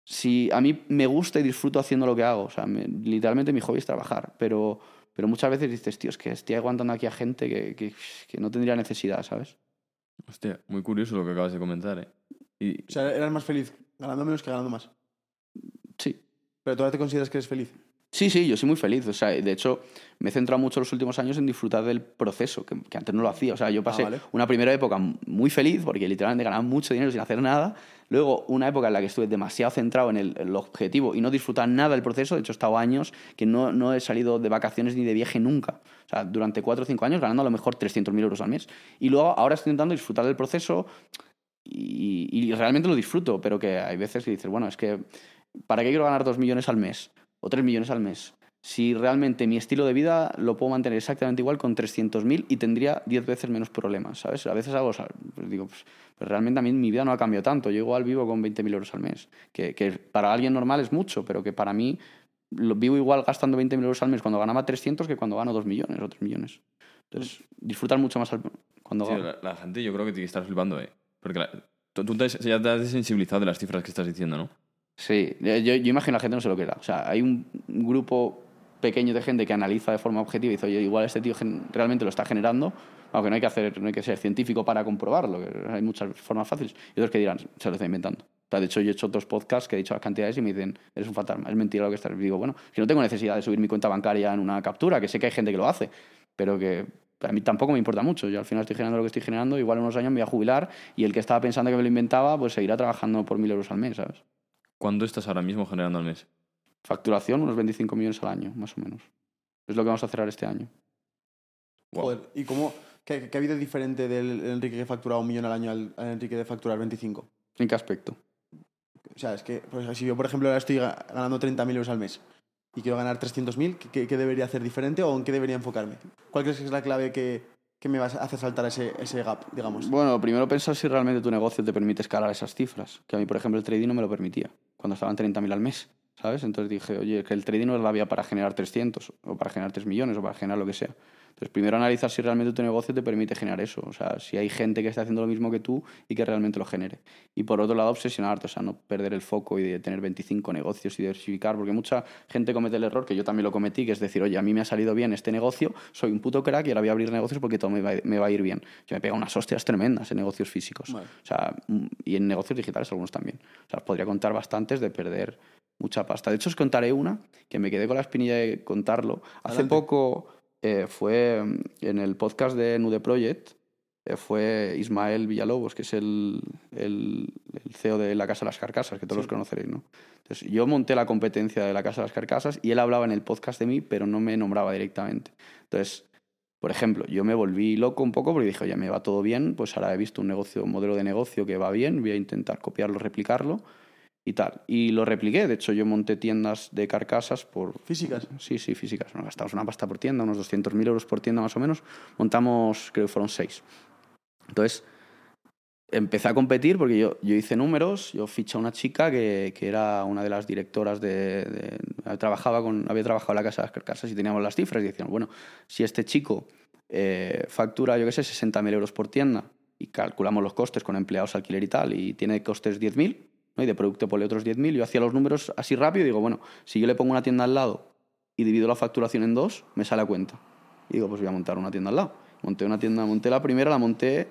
si a mí me gusta y disfruto haciendo lo que hago, o sea, literalmente mi hobby es trabajar, pero pero muchas veces dices, tío, es que estoy aguantando aquí a gente que, que, que no tendría necesidad, ¿sabes? Hostia, muy curioso lo que acabas de comentar, ¿eh? Y... O sea, eras más feliz ganando menos que ganando más. Sí. ¿Pero todavía te consideras que eres feliz? Sí, sí, yo soy muy feliz. O sea, de hecho, me he centrado mucho los últimos años en disfrutar del proceso, que, antes no lo hacía. O sea, yo pasé ah, una primera época muy feliz, porque literalmente ganaba mucho dinero sin hacer nada. Luego, una época en la que estuve demasiado centrado en el, objetivo y no disfrutar nada del proceso. De hecho, he estado años que no, no, he salido de vacaciones ni de viaje nunca. O sea, durante cuatro o cinco años ganando a lo mejor 300.000 euros al mes. Y luego, ahora estoy intentando disfrutar del proceso y, realmente lo disfruto, pero que hay veces que dices, bueno, es que ¿para qué quiero ganar 2 millones al mes? O 3 millones al mes. Si realmente mi estilo de vida lo puedo mantener exactamente igual con 300.000 y tendría 10 veces menos problemas, ¿sabes? A veces hago, o sea, pues digo, pues, pues realmente a mí mi vida no ha cambiado tanto. Yo igual vivo con 20.000 euros al mes, que, que para alguien normal es mucho, pero que para mí lo vivo igual gastando 20.000 euros al mes cuando ganaba 300 que cuando gano 2 millones o 3 millones. Entonces, disfrutar mucho más al- cuando gano. la, la gente yo creo que tiene que estar flipando, ¿eh? Porque la- tú, tú te ya te has desensibilizado de las cifras que estás diciendo, ¿no? Sí, yo, yo imagino a la gente no sé lo que era. O sea, hay un grupo pequeño de gente que analiza de forma objetiva y dice, oye, igual este tío realmente lo está generando, aunque no hay que hacer, no hay que ser científico para comprobarlo, que hay muchas formas fáciles. Y otros que dirán, se lo está inventando. O sea, de hecho, yo he hecho otros podcasts que he dicho las cantidades y me dicen, eres un fantasma, es mentira lo que estás. Y digo, bueno, que no tengo necesidad de subir mi cuenta bancaria en una captura, que sé que hay gente que lo hace, pero que a mí tampoco me importa mucho. Yo al final estoy generando lo que estoy generando, igual en unos años me voy a jubilar y el que estaba pensando que me lo inventaba, pues seguirá trabajando por mil euros al mes, ¿sabes? ¿Cuánto estás ahora mismo generando al mes? Facturación, unos 25 millones al año, más o menos. Es lo que vamos a cerrar este año. Joder, ¿y cómo, qué, qué ha habido diferente del Enrique que factura un millón al año al, al Enrique de facturar 25? ¿En qué aspecto? O sea, es que pues, si yo, por ejemplo, ahora estoy ga- ganando 30.000 euros al mes y quiero ganar 300.000, ¿qué- ¿qué, debería hacer diferente o en qué debería enfocarme? ¿Cuál crees que es la clave que, que me va a hacer saltar ese, ese gap, digamos? Bueno, primero pensar si realmente tu negocio te permite escalar esas cifras. Que a mí, por ejemplo, el trading no me lo permitía. Cuando estaban 30.000 al mes, ¿sabes? Entonces dije, oye, que el trading no es la vía para generar 300 o para generar 3 millones o para generar lo que sea. Entonces, primero analizar si realmente tu negocio te permite generar eso. O sea, si hay gente que está haciendo lo mismo que tú y que realmente lo genere. Y por otro lado, obsesionarte, o sea, no perder el foco y de tener 25 negocios y diversificar, porque mucha gente comete el error, que yo también lo cometí, que es decir, oye, a mí me ha salido bien este negocio, soy un puto crack y ahora voy a abrir negocios porque todo me va, me va a ir bien. Yo me pega unas hostias tremendas en negocios físicos. Vale. O sea, y en negocios digitales algunos también. O sea, podría contar bastantes de perder mucha pasta. De hecho, os contaré una que me quedé con la espinilla de contarlo. Hace poco eh, fue mm, en el podcast de Nude Project, eh, fue Ismael Villalobos, que es el, el, el CEO de La Casa de las Carcasas, que todos los conoceréis, ¿no? Entonces, yo monté la competencia de La Casa de las Carcasas y él hablaba en el podcast de mí, pero no me nombraba directamente. Entonces, por ejemplo, yo me volví loco un poco porque dije, oye, me va todo bien, pues ahora he visto un negocio, un modelo de negocio que va bien, voy a intentar copiarlo, replicarlo y tal. Y lo repliqué, de hecho yo monté tiendas de carcasas por... ¿Físicas? Sí, sí, físicas. Nos gastamos una pasta por tienda, unos 200.000 euros por tienda más o menos. Montamos, creo que fueron seis. Entonces, empecé a competir porque yo, yo hice números, yo fiché a una chica que, que era una de las directoras de, de- trabajaba con, había trabajado en la casa de las carcasas y teníamos las cifras y decíamos, bueno, si este chico eh, factura, yo qué sé, 60.000 euros por tienda y calculamos los costes con empleados, alquiler y tal, y tiene costes 10.000, ¿no? y de producto ponle otros 10.000, yo hacía los números así rápido y digo, bueno, si yo le pongo una tienda al lado y divido la facturación en dos, me sale a cuenta. Y digo, pues voy a montar una tienda al lado. Monté una tienda, monté la primera, la monté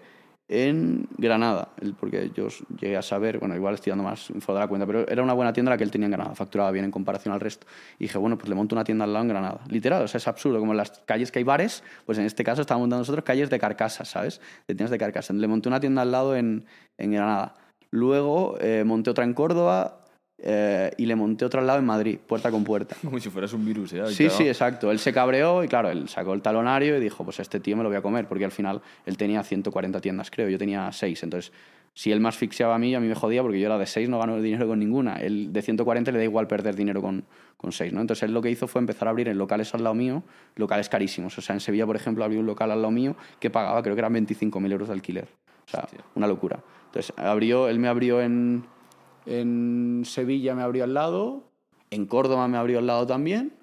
en Granada, porque yo llegué a saber, bueno, igual estoy dando más info de la cuenta, pero era una buena tienda la que él tenía en Granada, facturaba bien en comparación al resto. Y dije, bueno, pues le monto una tienda al lado en Granada. Literal, o sea, es absurdo, como en las calles que hay bares, pues en este caso estábamos montando nosotros calles de carcasas, ¿sabes? De tiendas de carcasas. Le monté una tienda al lado en, en Granada. Luego eh, monté otra en Córdoba eh, y le monté otra al lado en Madrid, puerta con puerta. Como si fueras un virus, ¿eh? Ahí Sí, sí, exacto. Él se cabreó y claro, él sacó el talonario y dijo, pues este tío me lo voy a comer, porque al final él tenía 140 tiendas, creo, yo tenía 6. Entonces, si él me asfixiaba a mí, a mí me jodía porque yo era de 6, no gano dinero con ninguna. Él de 140 le da igual perder dinero con, con 6, ¿no? Entonces él lo que hizo fue empezar a abrir en locales al lado mío, locales carísimos. O sea, en Sevilla, por ejemplo, abrió un local al lado mío que pagaba, creo que eran 25.000 euros de alquiler. Sea, una locura. Entonces, abrió, él me abrió en, en Sevilla, me abrió al lado, en Córdoba me abrió al lado también,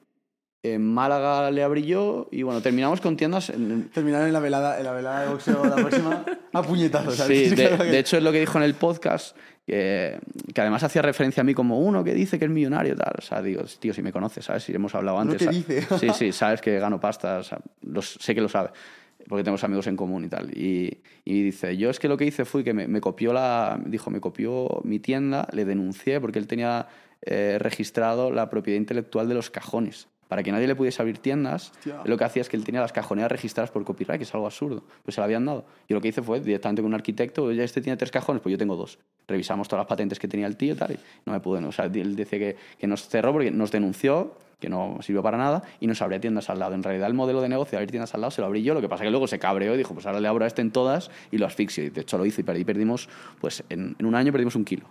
en Málaga le abrí yo y bueno, terminamos con tiendas... en- Terminar en la velada, en la velada de boxeo la próxima a puñetazos. ¿sabes? Sí, de, de hecho es lo que dijo en el podcast, que, que además hacía referencia a mí como uno que dice que es millonario tal. O sea, digo, tío, si me conoces, ¿sabes? Si hemos hablado antes. que sa- dice. Sí, sí, sabes que gano pasta, o sea, los- sé que lo sabe, porque tenemos amigos en común y tal. Y, dice, yo es que lo que hice fue que me, me copió la, dijo, me copió mi tienda, le denuncié porque él tenía eh, registrado la propiedad intelectual de los cajones. Para que nadie le pudiese abrir tiendas, Hostia. lo que hacía es que él tenía las cajoneras registradas por copyright, que es algo absurdo. Pues se la habían dado. Y lo que hice fue directamente con un arquitecto, oye, este tiene tres cajones, pues yo tengo dos. Revisamos todas las patentes que tenía el tío y tal, y no me pude. no. O sea, él decía que, que nos cerró porque nos denunció, que no sirvió para nada, y nos abría tiendas al lado. En realidad, el modelo de negocio de abrir tiendas al lado se lo abrí yo, lo que pasa que luego se cabreó y dijo, pues ahora le abro a este en todas y lo asfixio. Y de hecho lo hice y perdí, perdimos, pues en, en un año perdimos un kilo.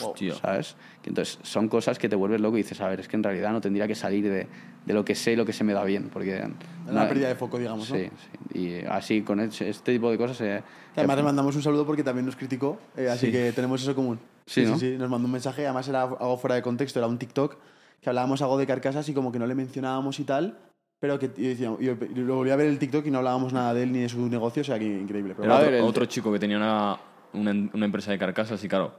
Hostia. ¿sabes? Que entonces son cosas que te vuelves loco y dices, a ver, es que en realidad no tendría que salir de, de lo que sé y lo que se me da bien, porque... Una no- pérdida de foco, digamos, ¿no? Sí, sí. Y así, con este este tipo de cosas... eh, además le mandamos un saludo porque también nos criticó, eh, así Sí. que tenemos eso común. Sí, ¿no? sí, nos mandó un mensaje, además era algo fuera de contexto, era un TikTok, que hablábamos algo de carcasas y como que no le mencionábamos y tal, pero que y y yo, lo volví a ver el TikTok y no hablábamos nada de él ni de su negocio, o sea que increíble. Pero Era otro, el- otro chico que tenía una, una, una empresa de carcasas y claro,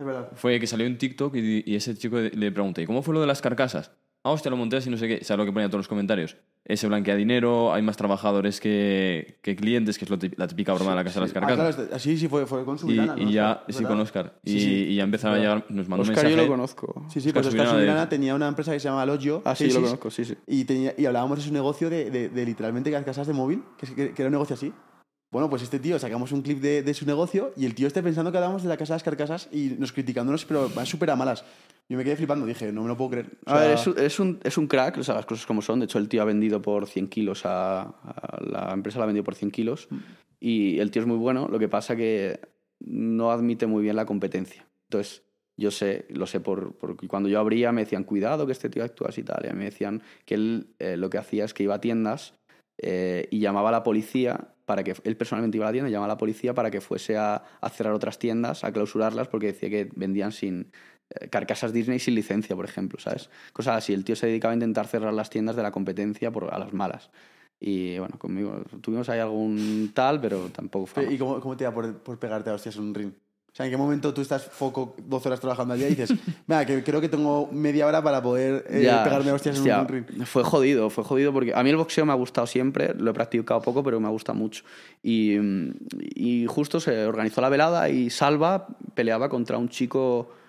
es verdad. fue que salió en TikTok y, y ese chico le pregunté, ¿y cómo fue lo de las carcasas? Ah, hostia, lo monté así, no sé qué. ¿Sabes lo que ponía todos los comentarios? Ese blanquea dinero, hay más trabajadores que, que clientes, que es lo la típica broma de la casa de las Ah, claro, carcasas. este- sí, sí, fue, fue con su y, y ¿no? ya, ¿Es sí, verdad? con Oscar. Y, Sí, sí. y ya empezaron a llegar, nos mandó un Oscar mensaje. yo lo conozco. Sí, sí, Oscar pues Oscar Subirana de- Subirana tenía una empresa que se llama Logio. Ah, sí, yo lo conozco, sí, sí. Y, tenía, y hablábamos de su negocio de, de, de literalmente carcasas de móvil, que, es- que, que era un negocio así. Bueno, pues este tío sacamos un clip de, de su negocio y el tío esté pensando que hablábamos de la casa de las carcasas y nos criticándonos, pero va súper a malas. Yo me quedé flipando, dije, no me lo puedo creer. O A ver, es, un- es, un, es un crack, o sea, las cosas como son. De hecho, el tío ha vendido por 100 kilos a, a la empresa, la ha vendido por 100 kilos. Y el tío es muy bueno, lo que pasa que no admite muy bien la competencia. Entonces, yo sé, lo sé por, porque cuando yo abría me decían, cuidado que este tío actúa así y tal. Y a mí me decían que él eh, lo que hacía es que iba a tiendas eh, y llamaba a la policía para que él personalmente iba a la tienda y llamaba a la policía para que fuese a, a cerrar otras tiendas, a clausurarlas, porque decía que vendían sin carcasas Disney sin licencia, por ejemplo, ¿sabes? Cosas así. El tío se dedicaba a intentar cerrar las tiendas de la competencia por, a las malas. Y bueno, conmigo tuvimos ahí algún tal, pero tampoco fue. ¿Y cómo, cómo te da por, por pegarte a hostias en un ring? O sea, ¿en qué momento tú estás foco 12 horas trabajando al día y dices, venga, que creo que tengo media hora para poder eh, Ya, pegarme a hostias hostia, en un ring? Fue jodido, fue jodido porque a mí el boxeo me ha gustado siempre, lo he practicado poco, pero me ha gustado mucho. Y, y justo se organizó la velada y Salva peleaba contra un chico, eh,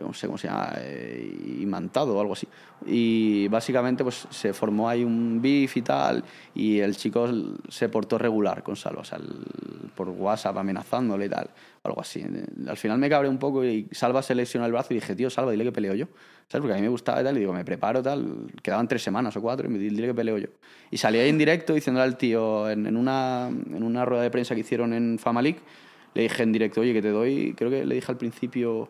no sé cómo se llama, eh, imantado o algo así. Y básicamente pues se formó ahí un beef y tal, y el chico se portó regular con Salva, o sea, el- por WhatsApp amenazándole y tal, o algo así. Al final me cabré un poco y Salva se lesionó el brazo y dije, tío, Salva, dile que peleo yo. ¿Sabes? Porque a mí me gustaba y tal, y digo, me preparo tal. Quedaban tres semanas o cuatro, y me dile que peleo yo. Y salí ahí en directo diciéndole al tío, en, en una, en una rueda de prensa que hicieron en Famalik, le dije en directo, oye, que te doy, creo que le dije al principio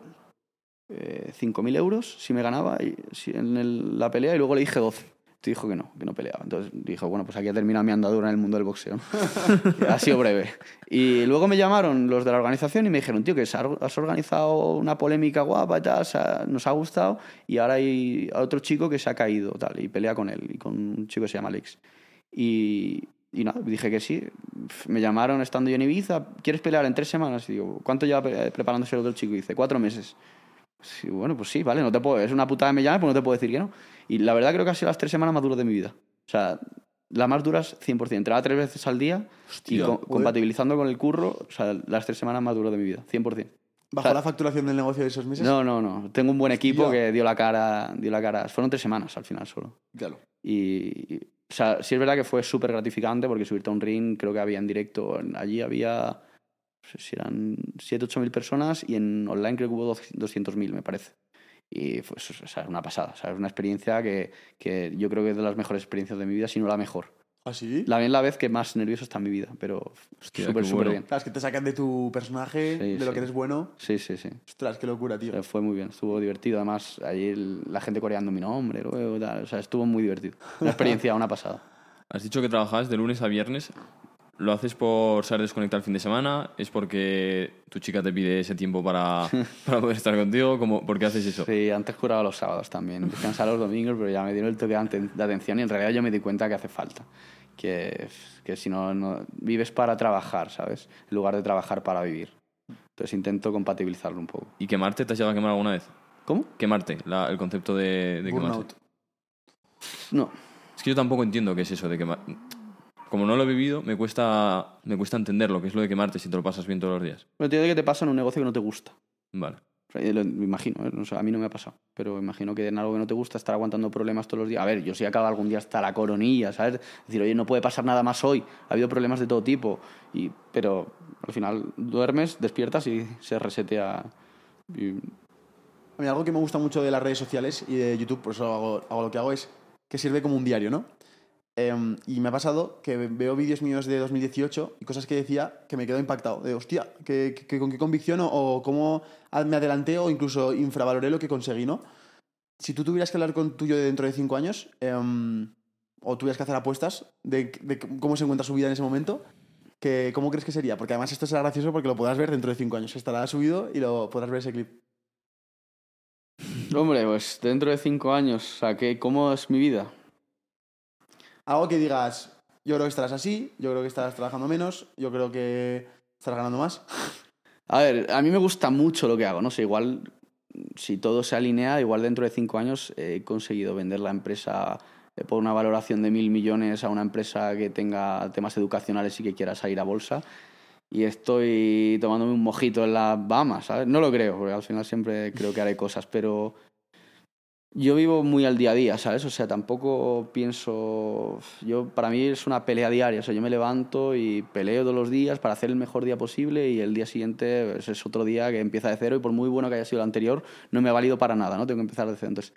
eh, 5.000 euros si me ganaba y, si- en la pelea, y luego le dije 12. Te dijo que no, que no peleaba. Entonces dijo, bueno, pues aquí ha terminado mi andadura en el mundo del boxeo. ha sido breve. Y luego me llamaron los de la organización y me dijeron, tío, que has organizado una polémica guapa y tal, sea, nos ha gustado, y ahora hay otro chico que se ha caído tal, y pelea con él, y con un chico que se llama Alex. Y, y dije que sí. Me llamaron estando yo en Ibiza, ¿quieres pelear en tres semanas? Y digo, ¿cuánto lleva pre- preparándose el otro chico? Y dice, cuatro meses. Sí, bueno, pues sí, vale, no te puedo, es una putada me llame, pues no te puedo decir que no. Y la verdad creo que ha sido las tres semanas más duras de mi vida. O sea, las más duras 100%. Entraba tres veces al día y Hostia, co- joder. compatibilizando con el curro, o sea, las tres semanas más duras de mi vida, 100%. ¿Bajó o sea, la facturación del negocio de esos meses? No, no, no. Tengo un buen equipo Hostia. que dio la cara, dio la cara. Fueron tres semanas al final solo. Claro. Y, y- o sea, sí es verdad que fue súper gratificante porque subirte a un ring, creo que había en directo, allí había, no sé si eran 7, 8 mil personas y en online creo que hubo 200 mil, me parece. Y fue eso, o sea, una pasada, o sea, es una experiencia que, que yo creo que es de las mejores experiencias de mi vida, si no la mejor. ¿Ah, sí? La bien la vez que más nervioso está en mi vida, pero súper, súper bueno. bien. Claro, es que te sacan de tu personaje, Sí, de lo sí. que eres bueno. Sí, sí, sí. Ostras, qué locura, tío. O sea, fue muy bien, estuvo divertido. Además, allí la gente coreando mi nombre, luego, tal, o sea, estuvo muy divertido. Una experiencia, una pasada. Has dicho que trabajabas de lunes a viernes. ¿Lo haces por ser desconectado el fin de semana? ¿Es porque tu chica te pide ese tiempo para, para poder estar contigo? ¿Cómo, ¿Por qué haces eso? Sí, antes curaba los sábados también. Descansaba los domingos, pero ya me dieron el toque de atención y en realidad yo me di cuenta que hace falta. Que, que si no, no, vives para trabajar, ¿sabes? En lugar de trabajar para vivir. Entonces intento compatibilizarlo un poco. ¿Y quemarte te has llegado a quemar alguna vez? ¿Cómo? Quemarte, la- el concepto de, de. Burnout. No. Es que yo tampoco entiendo qué es eso de quemar. Como no lo he vivido, me cuesta, me cuesta entender lo que es lo de quemarte si te lo pasas bien todos los días. Pero entiendo que te pasa en un negocio que no te gusta. Vale. O sea, lo- me imagino, ¿eh? No sé, a mí no me ha pasado, pero imagino que en algo que no te gusta estar aguantando problemas todos los días. A ver, yo sí acabo algún día hasta la coronilla, ¿sabes? Decir, oye, no puede pasar nada más hoy, ha habido problemas de todo tipo, y, pero al final duermes, despiertas y se resetea. y- A mí algo que me gusta mucho de las redes sociales y de YouTube, por eso hago, hago lo que hago, es que sirve como un diario, ¿no? Em, y me ha pasado que veo vídeos míos de 2018 y cosas que decía que me quedo impactado. De hostia, que, con qué convicción o, o cómo me adelanté o incluso infravaloré lo que conseguí, ¿no? Si tú tuvieras que hablar con tuyo de dentro de cinco años, em, o tuvieras que hacer apuestas de, de cómo se encuentra su vida en ese momento, que, ¿cómo crees que sería? Porque además esto será gracioso porque lo podrás ver dentro de cinco años. Estará subido y lo podrás ver ese clip. Hombre, pues dentro de cinco años, o sea, ¿qué- ¿cómo es mi vida? Algo que digas, yo creo que estarás así, yo creo que estarás trabajando menos, yo creo que estarás ganando más. A ver, a mí me gusta mucho lo que hago, no sé, igual si todo se alinea, igual dentro de cinco años he conseguido vender la empresa eh, por una valoración de mil millones a una empresa que tenga temas educacionales y que quiera salir a bolsa. Y estoy tomándome un mojito en las Bahamas, ¿sabes? No lo creo, porque al final siempre creo que haré cosas, pero yo vivo muy al día a día, ¿sabes? O sea, tampoco pienso. Yo, para mí es una pelea diaria. O sea, yo me levanto y peleo todos los días para hacer el mejor día posible y el día siguiente pues, es otro día que empieza de cero y por muy bueno que haya sido el anterior, no me ha valido para nada, ¿no? Tengo que empezar de cero. Entonces,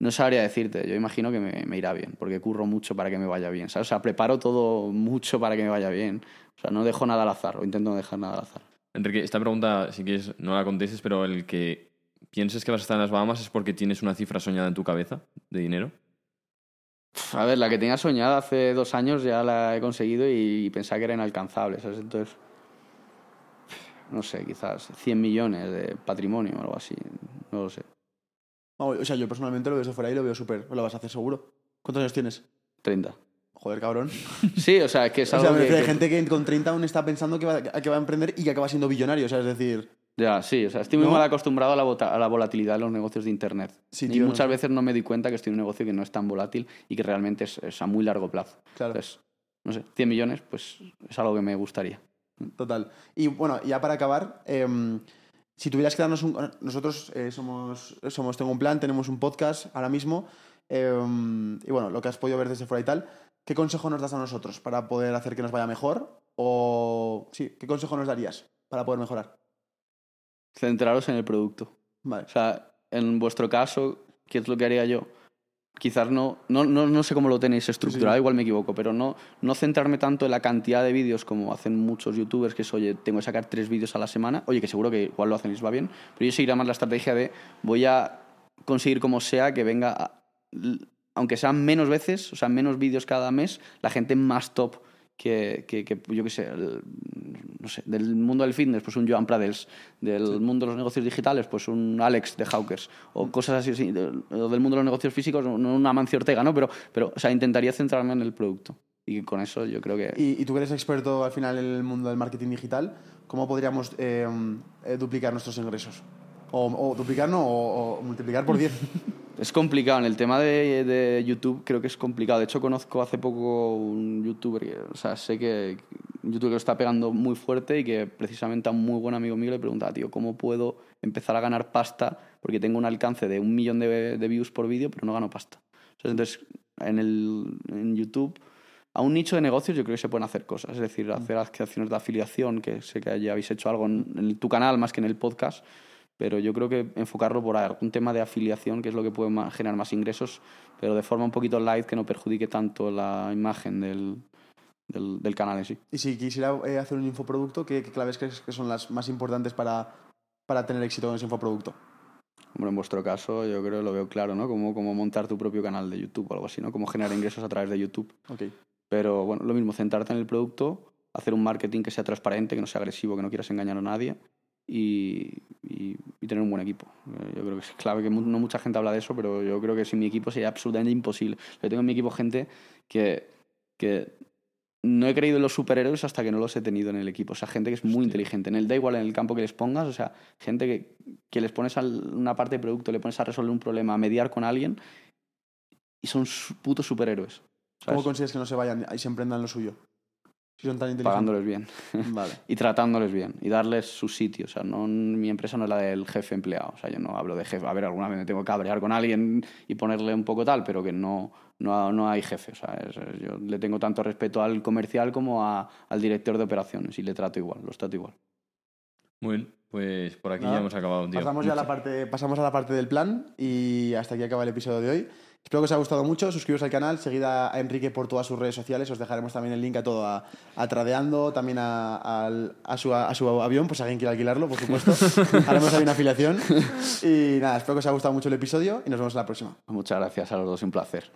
no sabría decirte. Yo imagino que me, irá bien, porque curro mucho para que me vaya bien, ¿sabes? O sea, preparo todo mucho para que me vaya bien. O sea, no dejo nada al azar o intento dejar nada al azar. Enrique, esta pregunta, si quieres, no la contestes, pero el que pienses que vas a estar en las Bahamas es porque tienes una cifra soñada en tu cabeza de dinero. A ver, la que tenía soñada hace dos años ya la he conseguido y pensaba que era inalcanzable, ¿sabes? Entonces, no sé, quizás 100 millones de patrimonio o algo así, no lo sé. Vamos, O sea, yo personalmente lo veo desde fuera y lo veo súper. Lo vas a hacer seguro. ¿Cuántos años tienes? 30. Joder, cabrón. Sí, o sea, es que es O algo sea, me que- que- gente que con 30 aún está pensando que va, que va a emprender y que acaba siendo billonario. O sea, es decir, Ya, sí, o sea, estoy muy ¿No? mal acostumbrado a la, a la volatilidad de los negocios de Internet. Sí, y tío, muchas veces no me doy cuenta que estoy en un negocio que no es tan volátil y que realmente es, es a muy largo plazo. Claro. Entonces, no sé, 100 millones, pues es algo que me gustaría. total. Y bueno, ya para acabar, em, si tuvieras que darnos un... Nosotros eh, somos, somos Tengo un Plan, tenemos un podcast ahora mismo. em, y bueno, lo que has podido ver desde fuera y tal. ¿Qué consejo nos das a nosotros para poder hacer que nos vaya mejor? O sí, ¿qué consejo nos darías para poder mejorar? Centraros en el producto. Vale. O sea, en vuestro caso, ¿qué es lo que haría yo? Quizás no, no, no, no sé cómo lo tenéis estructurado, Sí. igual me equivoco, pero no, no centrarme tanto en la cantidad de vídeos como hacen muchos youtubers, que es, oye, tengo que sacar tres vídeos a la semana, oye, que seguro que igual lo hacen y les va bien, pero yo seguiría más la estrategia de voy a conseguir como sea que venga, a- aunque sean menos veces, o sea, menos vídeos cada mes, la gente más top que, que, que, yo qué sé, el- no sé, del mundo del fitness, pues un Joan Pradels, del mundo de los negocios digitales, pues un Alex de Hawkers, o cosas así, sí, del, o del mundo de los negocios físicos, no una Mancio Ortega, ¿no? Pero, pero, o sea, intentaría centrarme en el producto. Y con eso yo creo que... Y, y tú que eres experto al final en el mundo del marketing digital, ¿cómo podríamos eh, eh, duplicar nuestros ingresos? O, o duplicar, no, o, o multiplicar por 10. Es complicado. En el tema de, de YouTube creo que es complicado. De hecho, conozco hace poco un youtuber, o sea, sé que un youtuber que lo está pegando muy fuerte y que precisamente a un muy buen amigo mío le preguntaba, tío, ¿cómo puedo empezar a ganar pasta? Porque tengo un alcance de un millón de, de views por vídeo, pero no gano pasta. Entonces, en, el, en YouTube, a un nicho de negocios yo creo que se pueden hacer cosas. Es decir, hacer acciones de afiliación, que sé que ya habéis hecho algo en, en tu canal más que en el podcast pero yo creo que enfocarlo por algún tema de afiliación, que es lo que puede generar más ingresos, pero de forma un poquito light que no perjudique tanto la imagen del, del, del canal en sí. Y si quisiera eh, hacer un infoproducto, ¿qué, qué claves crees que son las más importantes para, para tener éxito con ese infoproducto? Hombre, en vuestro caso yo creo que lo veo claro, ¿no? Como, como montar tu propio canal de YouTube o algo así, ¿no? Como generar ingresos a través de YouTube. Ok. Pero bueno, lo mismo, centrarte en el producto, hacer un marketing que sea transparente, que no sea agresivo, que no quieras engañar a nadie y, y- y tener un buen equipo. Eh, Yo creo que es clave, que no mucha gente habla de eso, pero yo creo que sin mi equipo sería absolutamente imposible. Yo tengo en mi equipo gente que, que no he creído en los superhéroes hasta que no los he tenido en el equipo. O sea, gente que es muy inteligente. En el da igual en el campo que les pongas, o sea, gente que, que les pones a una parte de producto, le pones a resolver un problema, a mediar con alguien y son putos superhéroes. ¿Cómo ¿sabes? consigues que no se vayan y se emprendan lo suyo? Si son tan inteligentes. Pagándoles bien. Vale. y tratándoles bien y darles su sitio. O sea, no, mi empresa no es la del jefe empleado. O sea, yo no hablo de jefe. A ver, alguna vez me tengo que cabrear con alguien y ponerle un poco tal, pero que no, no, no hay jefe. O sea, es- yo le tengo tanto respeto al comercial como a- al director de operaciones y le trato igual, los trato igual. Muy bien. pues por aquí Nada, ya hemos acabado, tío. Pasamos ya a la parte, pasamos a la parte del plan y hasta aquí acaba el episodio de hoy. Espero que os haya gustado mucho. Suscribiros al canal, seguid a a Enrique por todas sus redes sociales. Os dejaremos también el link a todo, a, a Tradeando, también a, al- a su, a su avión, pues si alguien quiere alquilarlo, por supuesto. Haremos ahí una afiliación. Y nada, espero que os haya gustado mucho el episodio y nos vemos en la próxima. Muchas gracias a los dos, un placer.